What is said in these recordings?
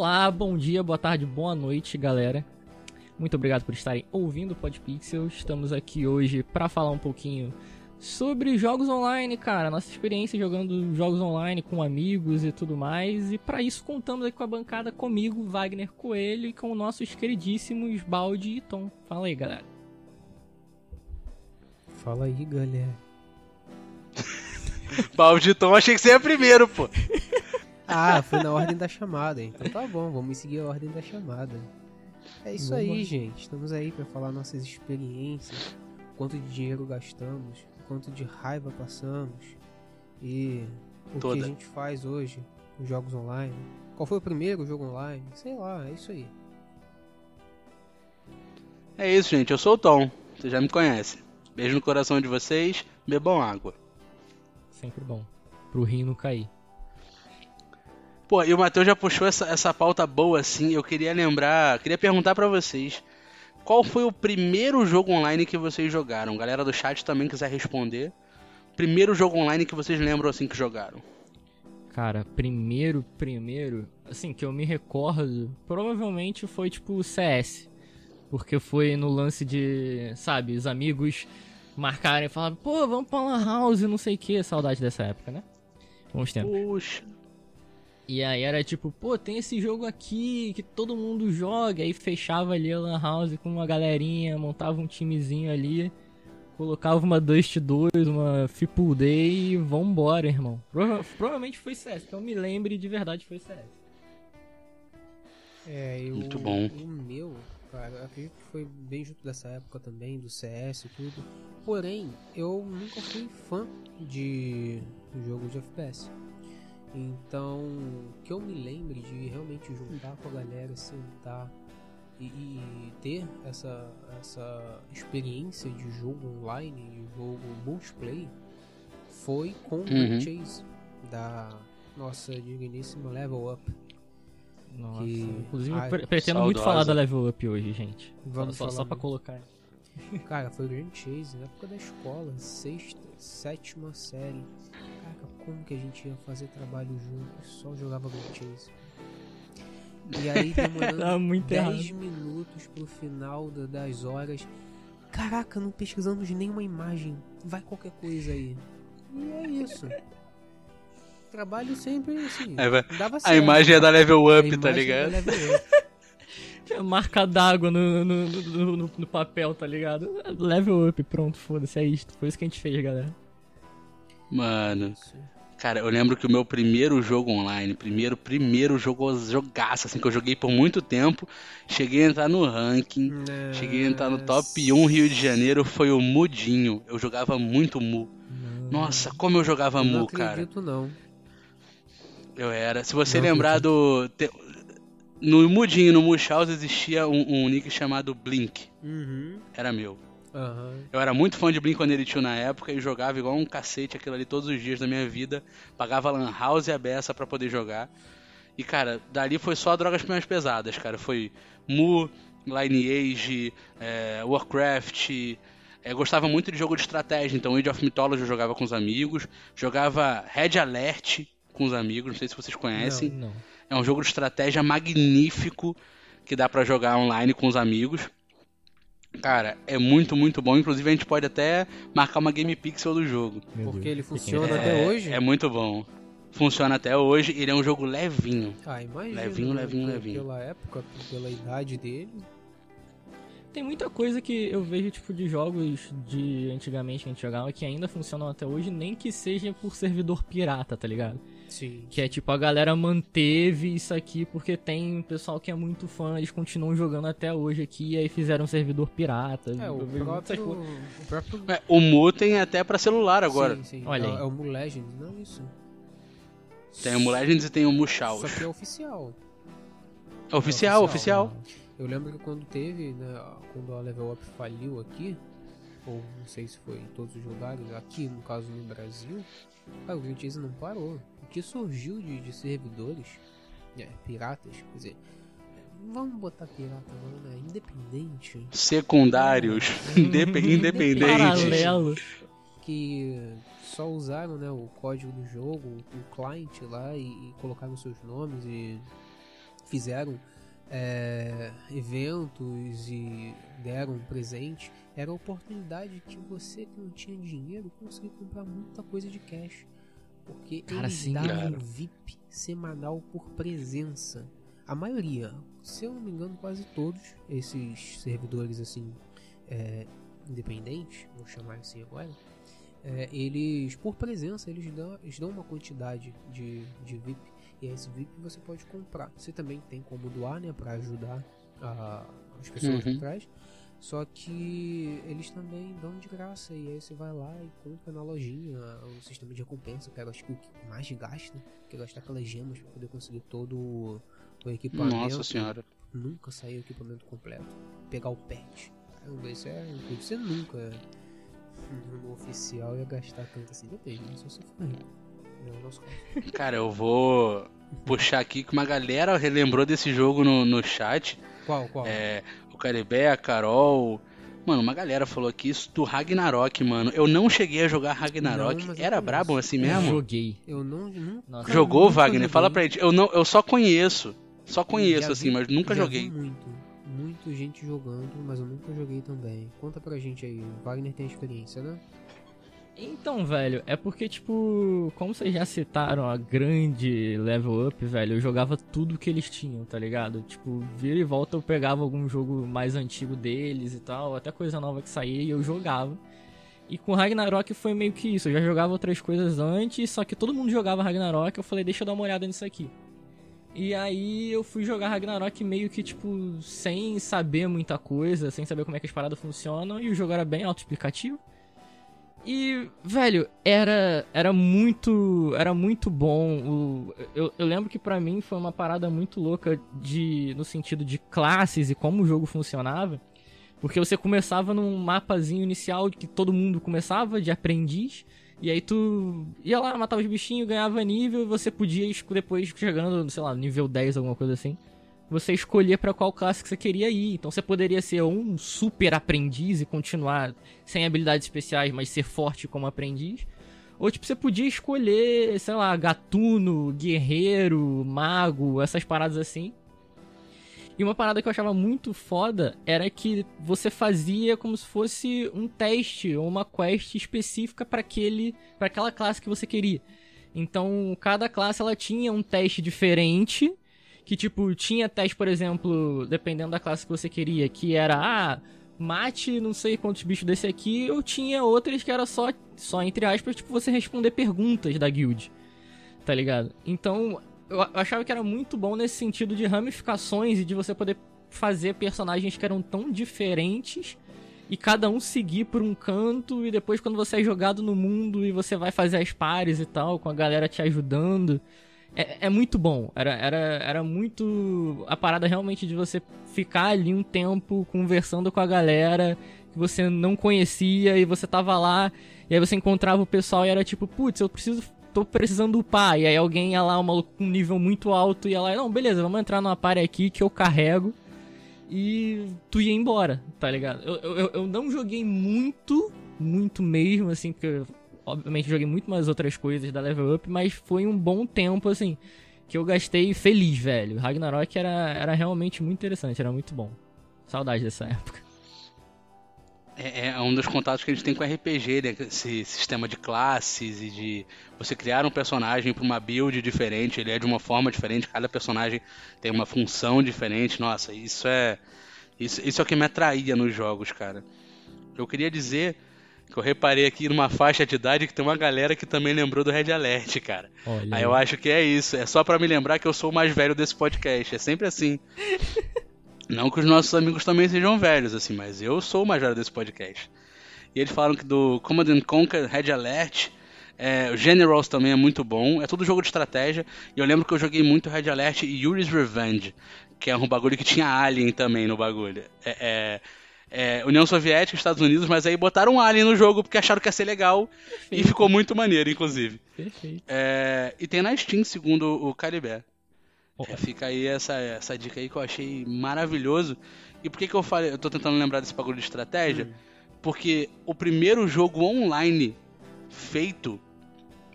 Olá, bom dia, boa tarde, boa noite, galera. Muito obrigado por estarem ouvindo o Podpixel. Estamos aqui hoje para falar um pouquinho sobre jogos online, cara, nossa experiência jogando jogos online com amigos e tudo mais. E para isso contamos aqui com a bancada comigo, Wagner Coelho, e com nossos queridíssimos Baldi e Tom. Fala aí, galera. Fala aí, galera. Baldi e Tom, achei que você ia primeiro, pô. Ah, foi na ordem da chamada, então tá bom, vamos seguir a ordem da chamada. É isso aí, gente. Estamos aí para falar nossas experiências, quanto de dinheiro gastamos, quanto de raiva passamos e o Toda. que a gente faz hoje nos jogos online. Qual foi o primeiro jogo online? Sei lá, é isso aí. É isso, gente. Eu sou o Tom. Você já me conhece. Beijo no coração de vocês. Bebam água. Sempre bom. Pro rim não cair. Pô, e o Matheus já puxou essa, essa pauta boa assim. Eu queria lembrar, queria perguntar pra vocês. Qual foi o primeiro jogo online que vocês jogaram? Galera do chat também quiser responder. Primeiro jogo online que vocês lembram assim que jogaram? Cara, primeiro, primeiro, assim, que eu me recordo, provavelmente foi tipo o CS. Porque foi no lance de, sabe, os amigos marcarem e falavam, pô, vamos pra Lan House, não sei o que, saudade dessa época, né? Bons tempos. Puxa. E aí era tipo, pô, tem esse jogo aqui que todo mundo joga. Aí fechava ali a Lan House com uma galerinha, montava um timezinho ali, colocava uma Dust 2, uma Fipool Day e vambora, irmão. Prova- provavelmente foi CS, que eu me lembre de verdade foi CS. É, eu, Muito bom. O meu, cara, eu acredito que foi bem junto dessa época também, do CS e tudo. Porém, eu nunca fui fã de jogo de FPS. Então, que eu me lembre de realmente juntar com a galera, sentar e, e ter essa, essa experiência de jogo online, de jogo multiplayer, foi com o Uhum. Chase, da nossa digníssima Level Up. Nossa, Que- inclusive Ai, pre- pretendo muito saudosa. falar da Level Up hoje, gente. Vamos só, só, só falar pra muito. colocar. Cara, foi o Grand Chase, na época da escola, sexta, sétima série. Como que a gente ia fazer trabalho junto e só jogava Grand Chase? E aí demorando muito 10 errado. minutos pro final da- das horas. Caraca, não pesquisamos nenhuma imagem. Vai qualquer coisa aí. E é isso. Trabalho sempre assim. Dava A imagem é da Level A Up, tá imagem é ligado? da Level Up. Tinha marca d'água no, no, no, no- no papel, tá ligado? Level Up, pronto, foda-se, é isto. Foi isso que a gente fez, galera. Mano, cara, eu lembro que o meu primeiro jogo online, primeiro, primeiro jogo, jogaço, assim, que eu joguei por muito tempo, cheguei a entrar no ranking, cheguei a entrar no top 1 Rio de Janeiro, foi o Mudinho. Eu jogava muito Mu. Nossa, como eu jogava Eu não Mu, cara. acredito não. Eu era. Se você Não lembrar do. te- No Mudinho, no Mushhouse, existia um, um nick chamado Blink. Uhum. Era meu. Aham. Eu era muito fã de Blink-182 na época e jogava igual um cacete aquilo ali todos os dias da minha vida. Pagava lan house e a beça pra poder jogar. E, cara, dali foi só drogas mais pesadas, cara. Foi Mu, Lineage, é, Warcraft. É, gostava muito de jogo de estratégia, então Age of Mythology eu jogava com os amigos. Jogava Red Alert com os amigos, não sei se vocês conhecem. Não. É um jogo de estratégia magnífico que dá pra jogar online com os amigos. Cara, é muito, muito bom. Inclusive a gente pode até marcar uma game pixel do jogo. Meu Porque Deus. ele funciona é? até hoje? É muito bom. Funciona até hoje. Ele é um jogo levinho. Ah, imagina. Levinho, né, levinho, levinho. Pela época, pela idade dele. Tem muita coisa que eu vejo, tipo, de jogos de antigamente que a gente jogava que ainda funcionam até hoje, nem que seja por servidor pirata, tá ligado? Sim. Que é tipo, a galera manteve isso aqui porque tem um pessoal que é muito fã, eles continuam jogando até hoje aqui, e aí fizeram um servidor pirata. É, o próprio. O próprio. É, o Mu tem até pra celular agora. Sim, sim. Olha é, aí. é o Mu Legends, não isso. Tem o Mu Legends e tem o Mu Só Chaos. que é oficial. É oficial, oficial. oficial. Eu lembro que quando teve, né, quando a Level Up faliu aqui, ou não sei se foi em todos os lugares, aqui no caso no Brasil, cara, o não parou. O que surgiu de, de servidores, é, piratas, quer dizer, vamos botar pirata não, né, independente, Secundários. Indep- independentes. Paralelo. que só usaram né, o código do jogo, o client lá e, e colocaram seus nomes e fizeram é, eventos e deram um presente, era a oportunidade que você que não tinha dinheiro conseguir comprar muita coisa de cash. Porque Cara, eles sim, davam cara. VIP semanal por presença. A maioria, se eu não me engano, quase todos esses servidores assim é, independentes, vou chamar assim agora, é, eles por presença eles dão, eles dão uma quantidade de, de VIP e esse VIP você pode comprar. Você também tem como doar, né, para ajudar a- as pessoas Uhum. por trás. Só que eles também dão de graça e aí você vai lá e compra na lojinha o sistema de recompensa, que eu acho que o que mais gasta, que é gastar aquelas gemas para poder conseguir todo o, o equipamento. Nossa senhora. Nunca saiu o equipamento completo. Pegar o pet. Caramba, isso é incrível. Você nunca no oficial ia gastar tanto assim. Depende, né? Se você for rico. O caso. Cara, eu vou puxar aqui que uma galera relembrou desse jogo no, no chat. Qual, qual? É, o Caribé, a Carol. Mano, uma galera falou aqui isso do Ragnarok, mano. Eu não cheguei a jogar Ragnarok. Não, eu Era brabo assim Eu mesmo? joguei. Eu não. Nossa. Jogou, nunca Wagner? joguei. Fala pra gente. Eu, não, eu só conheço. Só conheço, Já assim, vi- mas nunca joguei. Vi muito. Muito gente jogando, mas eu nunca joguei também. Conta pra gente aí. Wagner tem experiência, né? Então, velho, é porque, tipo, como vocês já citaram a grande level up, velho, eu jogava tudo que eles tinham, tá ligado? Tipo, vira e volta eu pegava algum jogo mais antigo deles e tal, até coisa nova que saía e eu jogava. E com Ragnarok foi meio que isso, eu já jogava outras coisas antes, só que todo mundo jogava Ragnarok, eu falei, deixa eu dar uma olhada nisso aqui. E aí eu fui jogar Ragnarok meio que, tipo, sem saber muita coisa, sem saber como é que as paradas funcionam, e o jogo era bem autoexplicativo. E, velho, era era muito era muito bom. O, eu, eu lembro que pra mim foi uma parada muito louca de no sentido de classes e como o jogo funcionava. Porque você começava num mapazinho inicial que todo mundo começava de aprendiz. E aí tu ia lá, matava os bichinhos, ganhava nível e você podia esco- depois chegando, sei lá, nível 10, alguma coisa assim. Você escolher pra qual classe que você queria ir. Então você poderia ser um super aprendiz e continuar sem habilidades especiais, mas ser forte como aprendiz. Ou tipo, você podia escolher, sei lá, gatuno, guerreiro, mago, essas paradas assim. E uma parada que eu achava muito foda era que você fazia como se fosse um teste ou uma quest específica para aquele, para aquela classe que você queria. Então, cada classe ela tinha um teste diferente, que tipo, tinha teste, por exemplo, dependendo da classe que você queria, que era ah, mate não sei quantos bichos desse aqui, ou tinha outras que era só só entre aspas, tipo, você responder perguntas da guild. Tá ligado? Então, eu achava que era muito bom nesse sentido de ramificações e de você poder fazer personagens que eram tão diferentes e cada um seguir por um canto e depois quando você é jogado no mundo e você vai fazer as pares e tal, com a galera te ajudando. É, é muito bom. Era, era, era muito. A parada realmente de você ficar ali um tempo conversando com a galera que você não conhecia e você tava lá e aí você encontrava o pessoal e era tipo, putz, eu preciso. tô precisando upar. E aí alguém ia lá, um maluco com um nível muito alto, ia lá, não, beleza, vamos entrar numa party aqui que eu carrego. E tu ia embora, tá ligado? Eu, eu, eu não joguei muito, muito mesmo, assim, porque obviamente joguei muito mais outras coisas da Level Up, mas foi um bom tempo, assim, que eu gastei feliz, velho. Ragnarok era, era realmente muito interessante, era muito bom. Saudade dessa época. É, é um dos contatos que a gente tem com RPG, né? Esse sistema de classes e de você criar um personagem para uma build diferente, ele é de uma forma diferente, cada personagem tem uma função diferente. Nossa, isso é isso, isso é o que me atraía nos jogos, cara. Eu queria dizer que eu reparei aqui numa faixa de idade que tem uma galera que também lembrou do Red Alert, cara. Olha. Aí eu acho que é isso, é só pra me lembrar que eu sou o mais velho desse podcast, é sempre assim. Não que os nossos amigos também sejam velhos, assim, mas eu sou o mais velho desse podcast. E eles falaram que do Command and Conquer, Red Alert, é, o Generals também é muito bom, é tudo jogo de estratégia. E eu lembro que eu joguei muito Red Alert e Yuri's Revenge, que é um bagulho que tinha Alien também no bagulho. É, é, é, União Soviética, Estados Unidos, mas aí botaram um Alien no jogo porque acharam que ia ser legal e ficou muito maneiro, inclusive. Perfeito. É, e tem na Steam, segundo o Calibé. É, fica aí essa, essa dica aí que eu achei maravilhoso. E por que, que eu falei? Eu tô tentando lembrar desse bagulho de estratégia. Hum. Porque o primeiro jogo online feito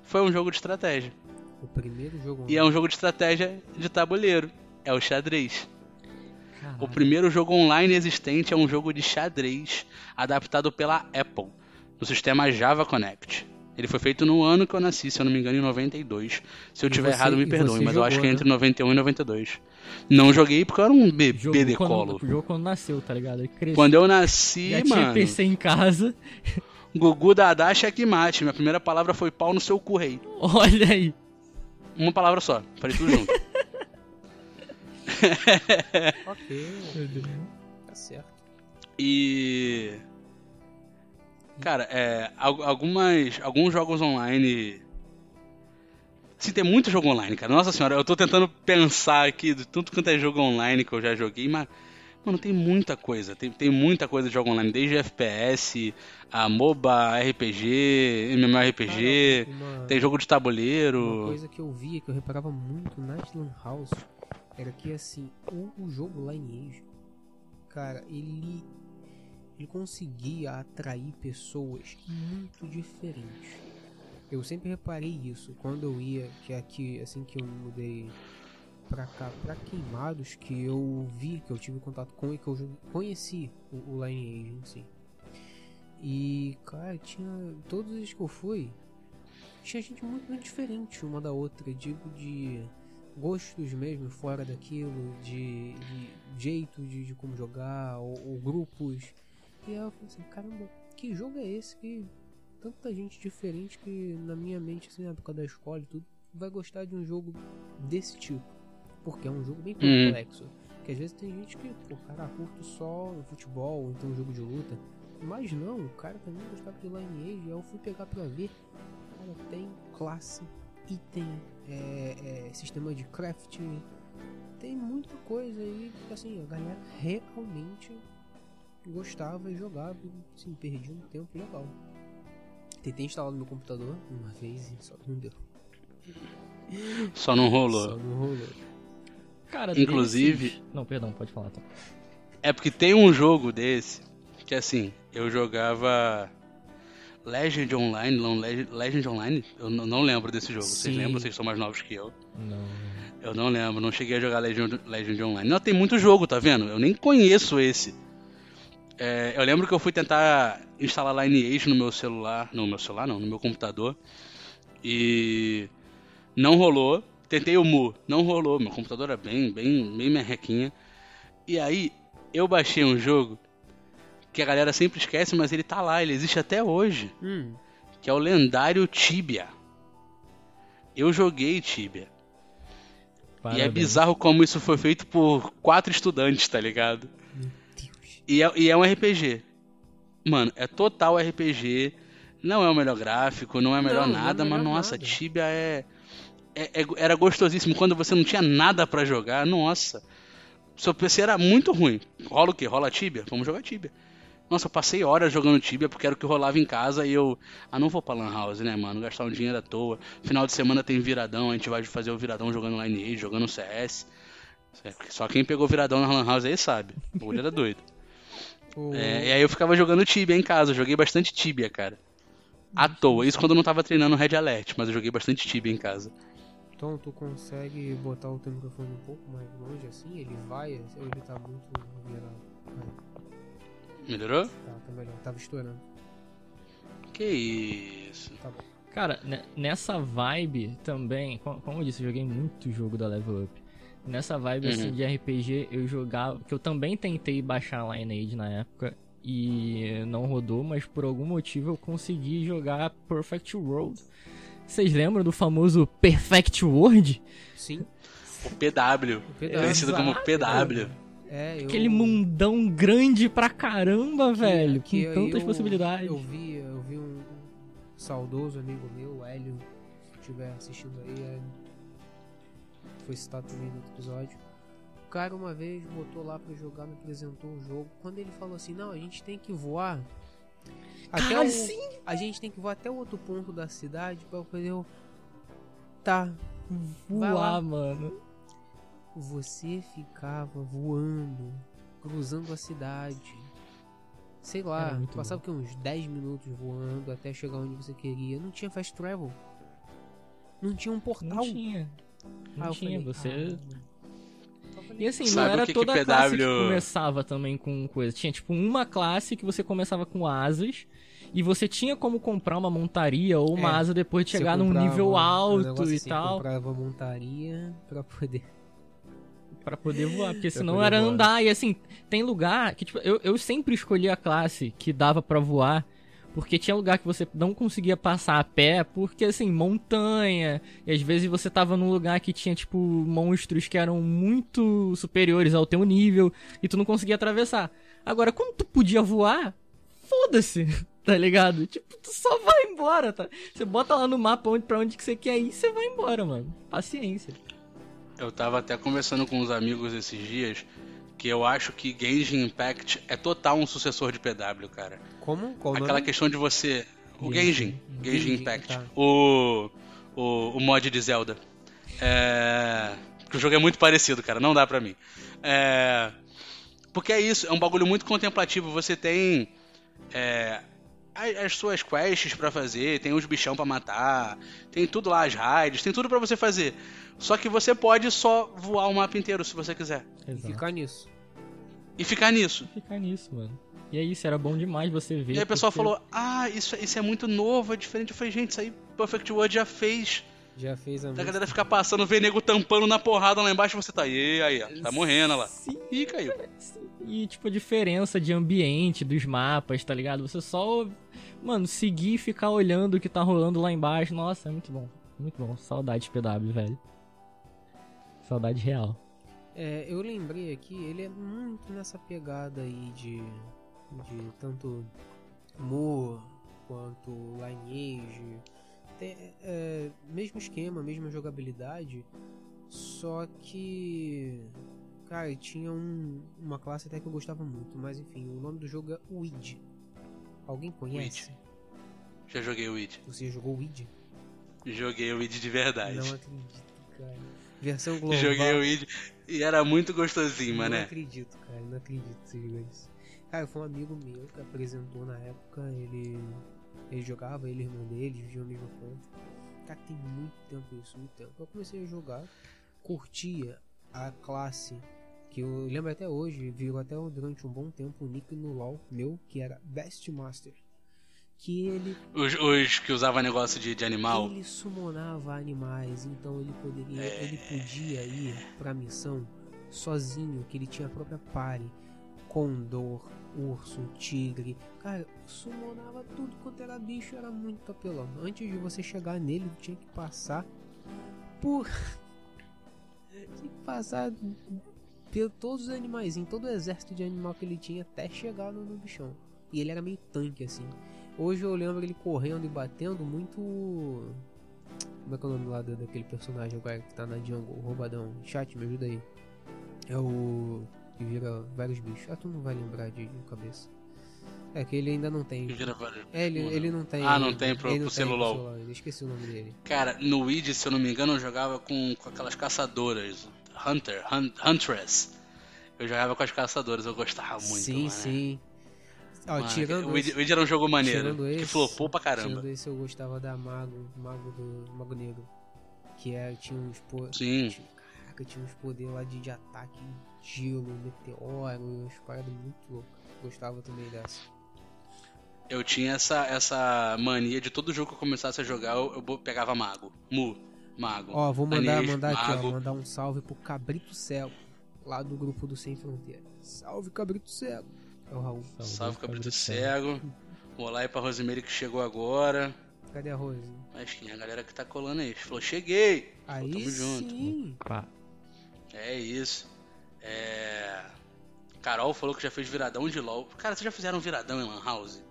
foi um jogo de estratégia. O primeiro jogo. E é um jogo de estratégia de tabuleiro. é o xadrez. O primeiro jogo online existente é um jogo de xadrez adaptado pela Apple, no sistema Java Connect. Ele foi feito no ano que eu nasci, se eu não me engano, em 92. Se eu tiver você- errado, me perdoe, mas eu acho jogou, que é né? entre 91 e 92. Não joguei porque eu era um bebê Jogou de colo. Jogou quando nasceu, tá ligado? Quando eu nasci, já tinha mano, PC em casa. Gugu Dadá checkmate. Minha primeira palavra foi pau no seu cu, rei. Olha aí. Uma palavra só, falei tudo junto. Ok, tá certo. E. Cara, é, al- algumas, alguns jogos online. Sim, tem muito jogo online, cara. Nossa senhora, eu tô tentando pensar aqui de tudo quanto é jogo online que eu já joguei, mas. Mano, tem muita coisa. Tem, tem muita coisa de jogo online, desde FPS, a MOBA, RPG, MMORPG, Cara, uma- tem jogo de Uma tabuleiro. coisa que eu via, que eu reparava muito nas Lan House, era que assim, o, o jogo Lineage, cara, ele, ele conseguia atrair pessoas muito diferentes. Eu sempre reparei isso quando eu ia, que aqui, assim que eu mudei pra cá, pra Queimados, que eu vi, que eu tive contato com e que eu conheci o, o Lineage em si. E, cara, tinha. Todos os que eu fui, tinha gente muito, muito diferente uma da outra, digo de gostos mesmo fora daquilo, de, de jeito de, de como jogar, ou, ou grupos. E aí eu falei assim, caramba, que jogo é esse que tanta gente diferente que na minha mente, assim, na época da escola e tudo, vai gostar de um jogo desse tipo. Porque é um jogo bem Uhum. complexo. Que às vezes tem gente que, pô, cara, curto só um futebol, ou então um jogo de luta. Mas não, o cara também gostava de Lineage, aí eu fui pegar pra ver. Cara, tem classe, item, é, é, sistema de crafting, tem muita coisa aí que assim, a galera realmente gostava e jogava, e, assim, perdia um tempo legal. Tentei instalar no meu computador uma vez e só não deu. Só não rolou. Só não rolou. Cara, Inclusive- desses- Não, perdão, pode falar. Tá. É porque tem um jogo desse que assim, eu jogava Legend Online, não, Legend, Legend Online? Eu não lembro desse jogo. Vocês Sim. lembram? Vocês são mais novos que eu. Não. Eu não lembro, não cheguei a jogar Legend, Legend Online. Não, tem muito jogo, tá vendo? Eu nem conheço esse. É, eu lembro que eu fui tentar instalar Lineage no meu celular. No meu celular não, no meu computador. E não rolou. Tentei o Mu, não rolou. Meu computador era bem, bem, bem merrequinha. E aí, eu baixei um jogo que a galera sempre esquece, mas ele tá lá, ele existe até hoje. Hum, Que é o lendário Tibia. Eu joguei Tibia. E é Parabéns. bizarro como isso foi feito por quatro estudantes, tá ligado? E é, e é um RPG. Mano, é total RPG. Não é o melhor gráfico, não é o melhor Não, não é nada, mas melhor nossa, nada. Tibia é, é- é- Era gostosíssimo. Quando você não tinha nada pra jogar, nossa. Seu PC era muito ruim. Rola o quê? Rola Tibia? Vamos jogar Tibia. Nossa, eu passei horas jogando Tibia porque era o que rolava em casa e eu. Ah, não vou pra Lan House, né, mano? Gastar um dinheiro à toa. Final de semana tem viradão, a gente vai fazer o viradão jogando Lineage, jogando CS. Só quem pegou viradão na Lan House aí sabe. O olho era doido. O- É, e aí eu ficava jogando Tibia em casa, eu joguei bastante Tibia, cara. À toa, isso quando eu não tava treinando Red Alert, mas eu joguei bastante Tibia em casa. Então tu consegue botar o teu microfone um pouco mais longe assim? Ele vai ele tá muito virado? Melhorou? tá, tá melhor. Tava estourando. Que isso. Tá bom. Cara, ne- nessa vibe também, co- como eu disse, eu joguei muito jogo da Level Up. Nessa vibe assim Uhum. de RPG, eu jogava, que eu também tentei baixar Lineage na época e não rodou, mas por algum motivo eu consegui jogar Perfect World. Vocês lembram do famoso Perfect World? Sim. O PW. O PW. Conhecido como. PW. É, eu... Aquele mundão grande pra caramba, que- velho, que com tantas eu- possibilidades. Eu vi, eu vi um saudoso amigo meu, o Hélio, se estiver assistindo aí, Hélio, foi citado também no outro episódio. O cara uma vez botou lá pra jogar, me apresentou o jogo. Quando ele falou assim, não, a gente tem que voar. Até Cara, o, sim. A gente tem que voar até o outro ponto da cidade pra poder. eu- Tá. Voar, mano. Você ficava voando, cruzando a cidade. Sei lá, passava que uns 10 minutos voando até chegar onde você queria. Não tinha fast travel. Não tinha um portal. Não tinha. Aí Não eu tinha, falei, você... "Ah, E assim, Sabe não era que que toda a classe que PW começava também com coisa. Tinha tipo uma classe que você começava com asas. E você tinha como comprar uma montaria ou uma É, asa depois de Você chegar num nível um alto negócio e assim, tal. comprava montaria pra poder. Pra poder voar, porque senão era voar. andar. E assim, tem lugar que, tipo, eu, eu sempre escolhi a classe que dava pra voar. Porque tinha lugar que você não conseguia passar a pé, porque assim, montanha. E às vezes você tava num lugar que tinha, tipo, monstros que eram muito superiores ao teu nível. E tu não conseguia atravessar. Agora, quando tu podia voar, foda-se, tá ligado? Tipo, tu só vai embora, tá? Você bota lá no mapa onde, pra onde que você quer ir, você vai embora, mano. Paciência. Eu tava até conversando com uns amigos esses dias que eu acho que Genshin Impact é total um sucessor de PW, cara. Como? Qual Aquela nome? questão de você. O Genshin. Genshin. Genshin Impact. tá. O, o. O mod de Zelda. É. Que o jogo é muito parecido, cara. Não dá pra mim. É. Porque é isso, é um bagulho muito contemplativo. Você tem. É, as, as suas quests pra fazer, tem os bichão pra matar, tem tudo lá, as raids, tem tudo pra você fazer. Só que você pode só voar o mapa inteiro se você quiser. E Exato. ficar nisso. E ficar nisso. ficar nisso, mano. E é isso, era bom demais você ver. E aí o pessoal porque- falou, ah, isso, isso é muito novo, é diferente. Eu falei, gente, isso aí Perfect World já fez. Já fez a A música. galera ficar passando, ver nego tampando na porrada lá embaixo, você tá aí, aí, ó, tá morrendo lá. Sim, Ih, caiu. sim. E, tipo, a diferença de ambiente dos mapas, tá ligado? Você só, mano, seguir e ficar olhando o que tá rolando lá embaixo. Nossa, é muito bom. Muito bom. Saudade de PW, velho. Saudade real. É, eu lembrei aqui, ele é muito nessa pegada aí de, de tanto Mu quanto Lineage. Tem, é, mesmo esquema, mesma jogabilidade, só que. Cara, tinha um, uma classe até que eu gostava muito, mas enfim, o nome do jogo é Weed. Alguém conhece? Já joguei o Weed. Você jogou Weed? Joguei o Weed de verdade. Não acredito, cara. Versão global. Joguei o Weed e era muito gostosinho, Não mané. acredito, cara, não acredito que você jogou isso. Cara, foi um amigo meu que apresentou na época, ele. Ele jogava, ele e o irmão dele, viviam a mesma conta. Cara, tem muito tempo isso, muito tempo. Eu comecei a jogar, curtia a classe que eu lembro até hoje, virou até durante um bom tempo o nick no LoL meu, que era Best Master. Que ele Os, os que usava negócio de, de animal. ele summonava animais, então ele poderia, ele podia ir pra missão sozinho, que ele tinha a própria party, condor, urso, tigre. Cara, summonava tudo quanto era bicho, era muito apelão. Antes de você chegar nele, tinha que passar por tinha que passar por todos os animais, em todo o exército de animal que ele tinha até chegar no, no bichão. E ele era meio tanque assim. Hoje eu lembro ele correndo e batendo muito. Como é que é o nome lá daquele personagem agora que tá na jungle? O roubadão. Chat, me ajuda aí. É o. que vira vários bichos. Ah, tu não vai lembrar de, de cabeça. É que ele ainda não tem. que É, ele, ele não tem. Ah, não tem pro- ele pro não tem celular. esqueci o nome dele. Cara, no Weed, se eu não me engano, eu jogava com, com aquelas caçadoras. Hunter, Hun- Huntress. Eu jogava com as caçadoras, eu gostava muito. sim, mané. sim. Ó, Mano, tirando o Weed, era um jogo maneiro. Que esse- flopou pra caramba. Tirando esse, eu gostava da Mago, Mago do Mago Negro. Que é, tinha uns po- Sim. tinha- Caraca, tinha uns poderes lá de, de ataque, gelo, meteoro, umas paradas muito loucas. Gostava também dessa. Eu tinha essa, essa mania de todo jogo que eu começasse a jogar, eu, eu pegava mago. Mu, mago. Ó, vou mandar, mandar aqui, ó, mandar um salve pro Cabrito Cego, lá do grupo do Sem Fronteira. Salve, Cabrito Cego. É o Raul. Salve, Cabrito Cego. Olá aí pra Rosemary que chegou agora. Cadê a Rose? Mas quem é a galera que tá colando aí? Falou, cheguei! Aí tamo junto. sim. Pá. É isso. É. Carol falou que já fez viradão de LOL. Cara, vocês já fizeram viradão em Lan House?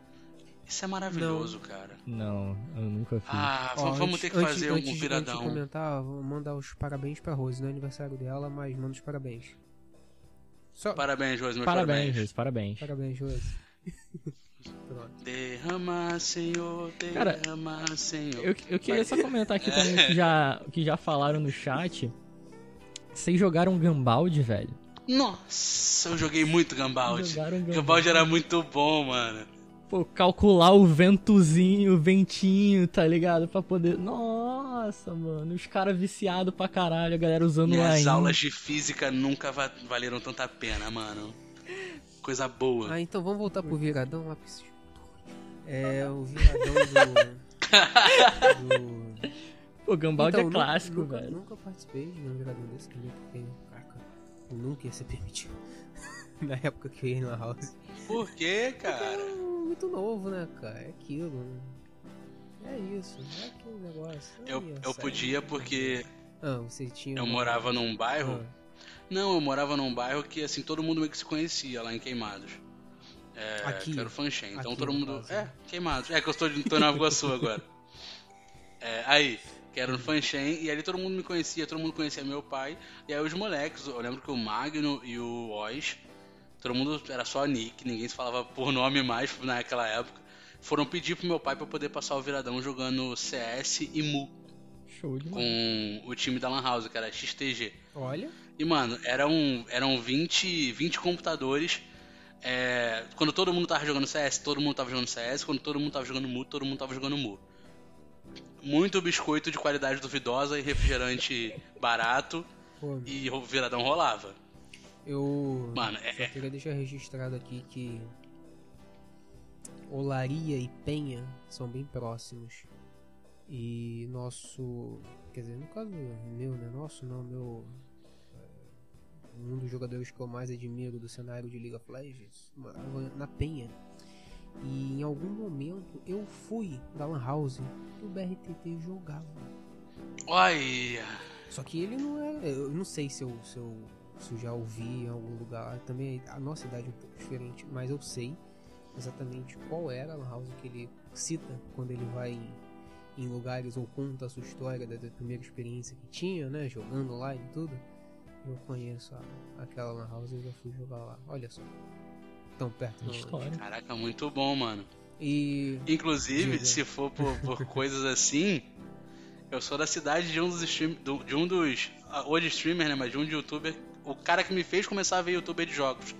Isso é maravilhoso, cara. Não, eu nunca fiz. Ah, Ó, vamos, antes- ter que antes- fazer antes, um de- Antes de viradão. comentar, vou mandar os parabéns pra Rose. Não é aniversário dela, mas manda os parabéns. Só Parabéns, Rose, meus parabéns, parabéns. Rose, parabéns. parabéns, Rose. Derrama, Senhor, Cara, derrama, Senhor. Eu, eu queria só comentar aqui também que já, que já falaram no chat. Vocês jogaram Gambald, velho? Nossa, eu joguei muito Gambald. Jogaram Gambald. Gambald era muito bom, mano. Pô, calcular o ventozinho, o ventinho, tá ligado? Pra poder. Nossa, mano, os caras viciados pra caralho, a galera usando Minhas Line. aulas de física nunca va- valeram tanta pena, mano. Coisa boa. Ah, então vamos voltar pro viradão lá pra esse É, o viradão do. do... O Gambaldi Então, é clássico, nunca, velho. Nunca participei de um viradão desse porque, caraca, eu nunca ia ser permitido. Na época que eu ia na house. Por quê, cara? Era muito novo, né, cara? É aquilo. né? É isso, é aquele negócio. Eu, eu podia porque Ah, você tinha. eu uma- morava num bairro. Ah, Não, eu morava num bairro que assim todo mundo meio que se conhecia lá em Queimados. É, Aqui? que era o Fanchen. Então Aqui, todo mundo. caso. É, Queimados. É que eu estou de tô em Nova Iguaçu agora. É, aí, que era no Fanchen, e ali todo mundo me conhecia, todo mundo conhecia meu pai. E aí os moleques, eu lembro que o Magno e o Oz, todo mundo era só Nick, ninguém se falava por nome mais naquela época. Foram pedir pro meu pai pra poder passar o viradão jogando CS e Mu Show de com o time da Lan House, que era XTG. Olha, E, mano, eram, eram 20, 20 computadores. É, quando todo mundo tava jogando CS, todo mundo tava jogando CS. Quando todo mundo tava jogando Mu, todo mundo tava jogando Mu. Muito biscoito de qualidade duvidosa e refrigerante barato. pô, E o viradão rolava. Eu. Mano, Só é, queria deixar registrado aqui que Olaria e Penha são bem próximos. E nosso. Quer dizer, no caso meu, né? Nosso não, meu. é, Um dos jogadores que eu mais admiro do cenário de League of Legends morava na Penha. E em algum momento eu fui da Lan House que o BRTT jogava. olha. Só que ele não é. Eu não sei se eu, se eu, se eu já ouvi em algum lugar. Também a nossa idade é um pouco diferente, mas eu sei exatamente qual era a lan house que ele cita quando ele vai em, em lugares ou conta a sua história da, da primeira experiência que tinha, né? Jogando lá e tudo. Eu conheço a- aquela lan house e eu já fui jogar lá. Olha só. Tão perto não. História. Caraca, muito bom, mano. E. Inclusive, Diga. se for por, por coisas assim, eu sou da cidade de um dos stream, do- de um dos ah, hoje streamer, né, mas de um de youtuber, o cara que me fez começar a ver youtuber de jogos,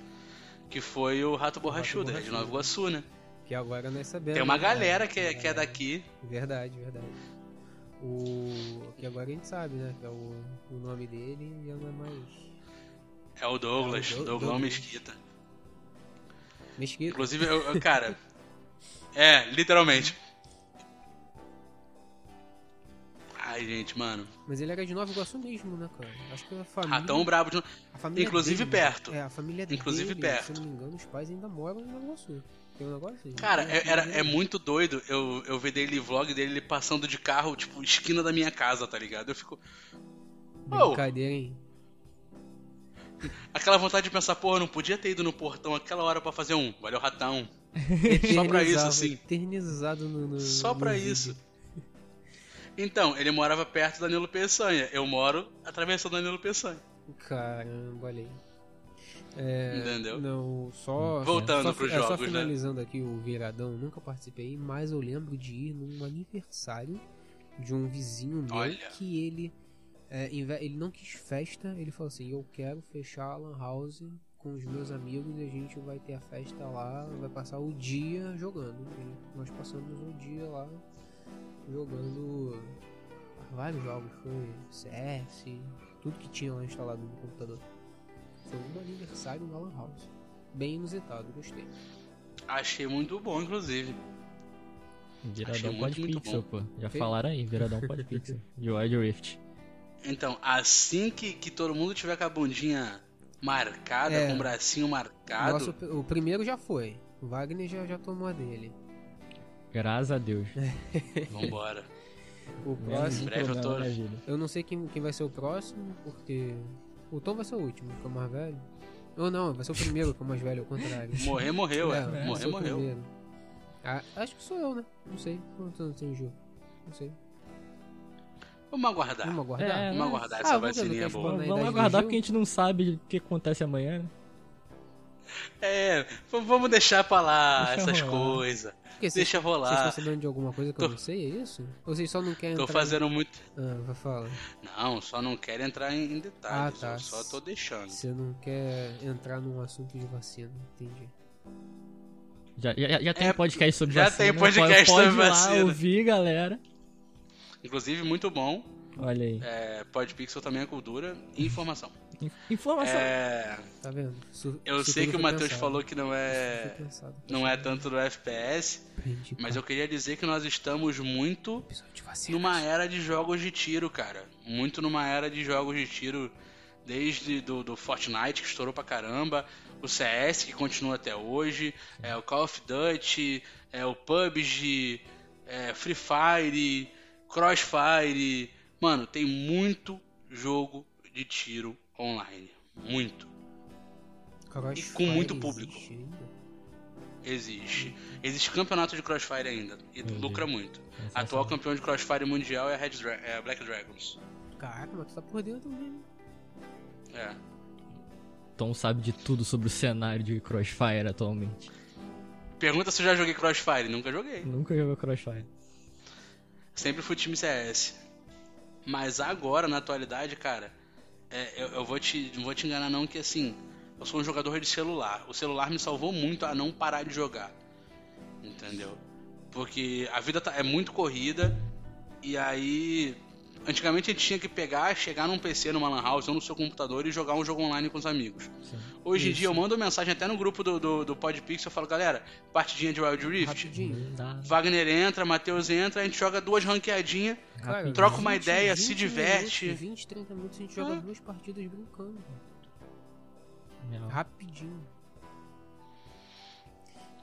que foi o Rato Borrachudo, de Nova Iguaçu, né? Que agora nós sabemos. Tem uma né? galera que é, que é daqui. Verdade, verdade. O que agora a gente sabe, né? Que é o, o nome dele já não é mais É o Douglas, É o Doug- Douglas Douglas. Mesquita. Mesquita. Inclusive, eu- cara, é, literalmente. Ai, gente, mano. Mas ele era de Nova Iguaçu mesmo, né, cara? Acho que a família. Ratão brabo de. a família inclusive dele- perto. É, a família Inclusive dele, perto. Se eu não me engano, os pais ainda moram em Nova Iguaçu. Tem um negócio assim. Cara, é, era, é muito doido eu, eu ver dele vlog dele ele passando de carro, tipo, esquina da minha casa, tá ligado? Eu fico. Oh, Brincadeira, hein? aquela vontade de pensar, porra, não podia ter ido no portão aquela hora pra fazer um. Valeu, ratão. Só pra isso, assim. Eternizado no. no Só no pra vídeo. isso. Então, ele morava perto da Danilo Peçanha. Eu moro atravessando a Danilo Peçanha. Caramba, olha aí. É, Entendeu? Não, só. Voltando só, pros é, Só jogos, né? finalizando aqui o Viradão, nunca participei, mas eu lembro de ir num aniversário de um vizinho meu Olha. que ele. é, ele não quis festa, ele falou assim: Eu quero fechar a Lan House com os meus amigos e a gente vai ter a festa lá, vai passar o dia jogando. E nós passamos o dia lá jogando vários jogos, foi CS, tudo que tinha lá instalado no computador. Foi um aniversário na Lan House. Bem inusitado, gostei. Achei muito bom, inclusive. Viradão muito, pode muito pixel, pô. Já Fez? falaram aí, viradão pode pixel. De Wild Rift. Então, assim que, que todo mundo tiver com a bundinha marcada, É. com o bracinho marcado, Nossa, o, o primeiro já foi. O Wagner já, já tomou a dele. Graças a Deus. vambora. O próximo. um breve eu tô-. Eu não sei quem, quem vai ser o próximo, porque. O Tom vai ser o último, que é o mais velho. Ou não, vai ser o primeiro, que é o mais velho, ao contrário. Morrer, morreu, é. É, Morrer, morreu. Ah, acho que sou eu, né? Não sei. Quantos anos tem o jogo? Não sei. Vamos aguardar. Vamos aguardar? É, Vamos mas- aguardar Ah, essa não vacininha boa. né? Vamos aguardar porque a gente não sabe o que acontece amanhã, né? É, vamos deixar pra lá Deixa essas rolar. coisas. Deixa Vocês estão rolar. sabendo de alguma coisa que Tô- eu não sei, é isso? Ou vocês só não querem Tô entrar fazendo muito. Ah, vai falar. Não, só não quero entrar em, em detalhes. Ah, tá. Eu só tô deixando. Você não quer entrar num assunto de vacina, entendi. Já, já, já tem É, podcast sobre já vacina. tem podcast pode, pode sobre lá vacina. ouvir, galera. Inclusive, muito bom. Olha aí. É, Podpixel também é cultura e informação. In- Informação. É, Tá vendo? Isso- eu isso sei que o Matheus falou que não é, não é tanto do FPS, Aprendi, mas eu queria dizer que nós estamos muito numa era de jogos de tiro, cara. Muito numa era de jogos de tiro, desde do, do Fortnite, que estourou pra caramba, o CS, que continua até hoje, é, o Call of Duty, é, o PUBG, é, Free Fire, Crossfire. Mano, tem muito jogo de tiro online. Muito. Crossfire e com muito público. existe ainda? Existe. Existe campeonato de Crossfire ainda. E Entendi. lucra muito. Sensacional. Atual campeão de Crossfire mundial é a Red Dra- é a Black Dragons. Caraca, mas tu tá por dentro mesmo. É. Tom sabe de tudo sobre o cenário de Crossfire atualmente. Pergunta se eu já joguei Crossfire. Nunca joguei. Nunca jogou Crossfire. Sempre fui time CS. Mas agora, na atualidade, cara, é, eu, eu vou te, não vou te enganar não que assim, eu sou um jogador de celular. O celular me salvou muito a não parar de jogar. Entendeu? Porque a vida tá- é muito corrida e aí antigamente a gente tinha que pegar, chegar num PC, numa lan house ou no seu computador e jogar um jogo online com os amigos. Sim. Hoje em Isso. dia eu mando mensagem até no grupo do, do, do Podpixel, eu falo, galera, partidinha de Wild Rift. Rapidinho. Dá. Wagner entra, Matheus entra, a gente joga duas ranqueadinhas. Cara, Troca uma 20, ideia, se 20 diverte. Minutos, 20, 30 minutos a gente joga Ah. duas partidas brincando. Não. Rapidinho.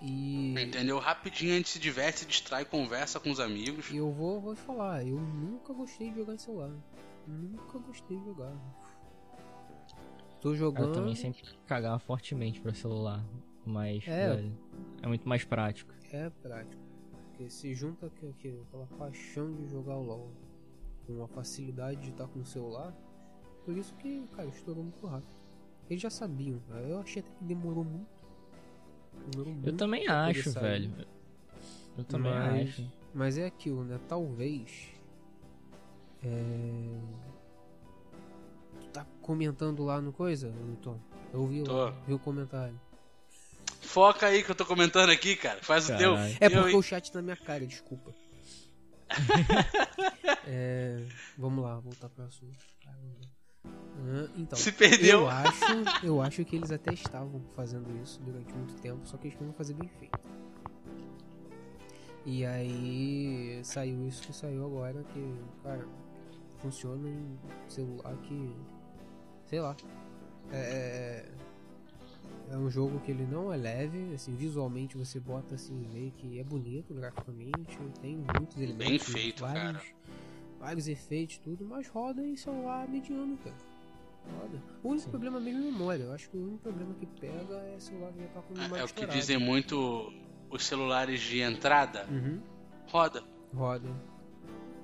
E Entendeu? Rapidinho a gente se diverte, se distrai, conversa com os amigos. e eu vou, vou te falar, eu nunca gostei de jogar em celular. Nunca gostei de jogar. Tô jogando. Eu também sempre cagava fortemente pra celular. Mas, É. velho, é muito mais prático. É prático. Porque se junta aqui, aqui, aquela paixão de jogar o LOL com a facilidade de estar com o celular. Por isso que, cara, estourou muito rápido. Eles já sabiam, cara. Eu achei até que demorou muito. Eu também acho, sair. velho. Eu também Mas- acho. Mas é aquilo, né? Talvez. É. Tu tá comentando lá no coisa, Tom? Eu vi Tô. lá, vi o comentário. Foca aí que eu tô comentando aqui, cara. Faz o teu. É Eu, porque hein? o chat tá na minha cara, desculpa. É, vamos lá, voltar pro assunto. Ah, então, Se perdeu. eu acho, eu acho que eles até estavam fazendo isso durante muito tempo, só que eles queriam fazer bem feito. E aí saiu isso que saiu agora, que, cara, funciona em celular que, sei lá, é, é um jogo que ele não é leve, assim, visualmente você bota assim, meio que é bonito graficamente, tem muitos elementos, Bem feito, vários, cara. vários efeitos, tudo, mas roda em celular mediano, cara. Roda. O único Sim. problema mesmo é memória. Eu acho que o único problema que pega é celular que já tá com memória É, é o que dizem muito os celulares de entrada. Uhum. Roda. Roda.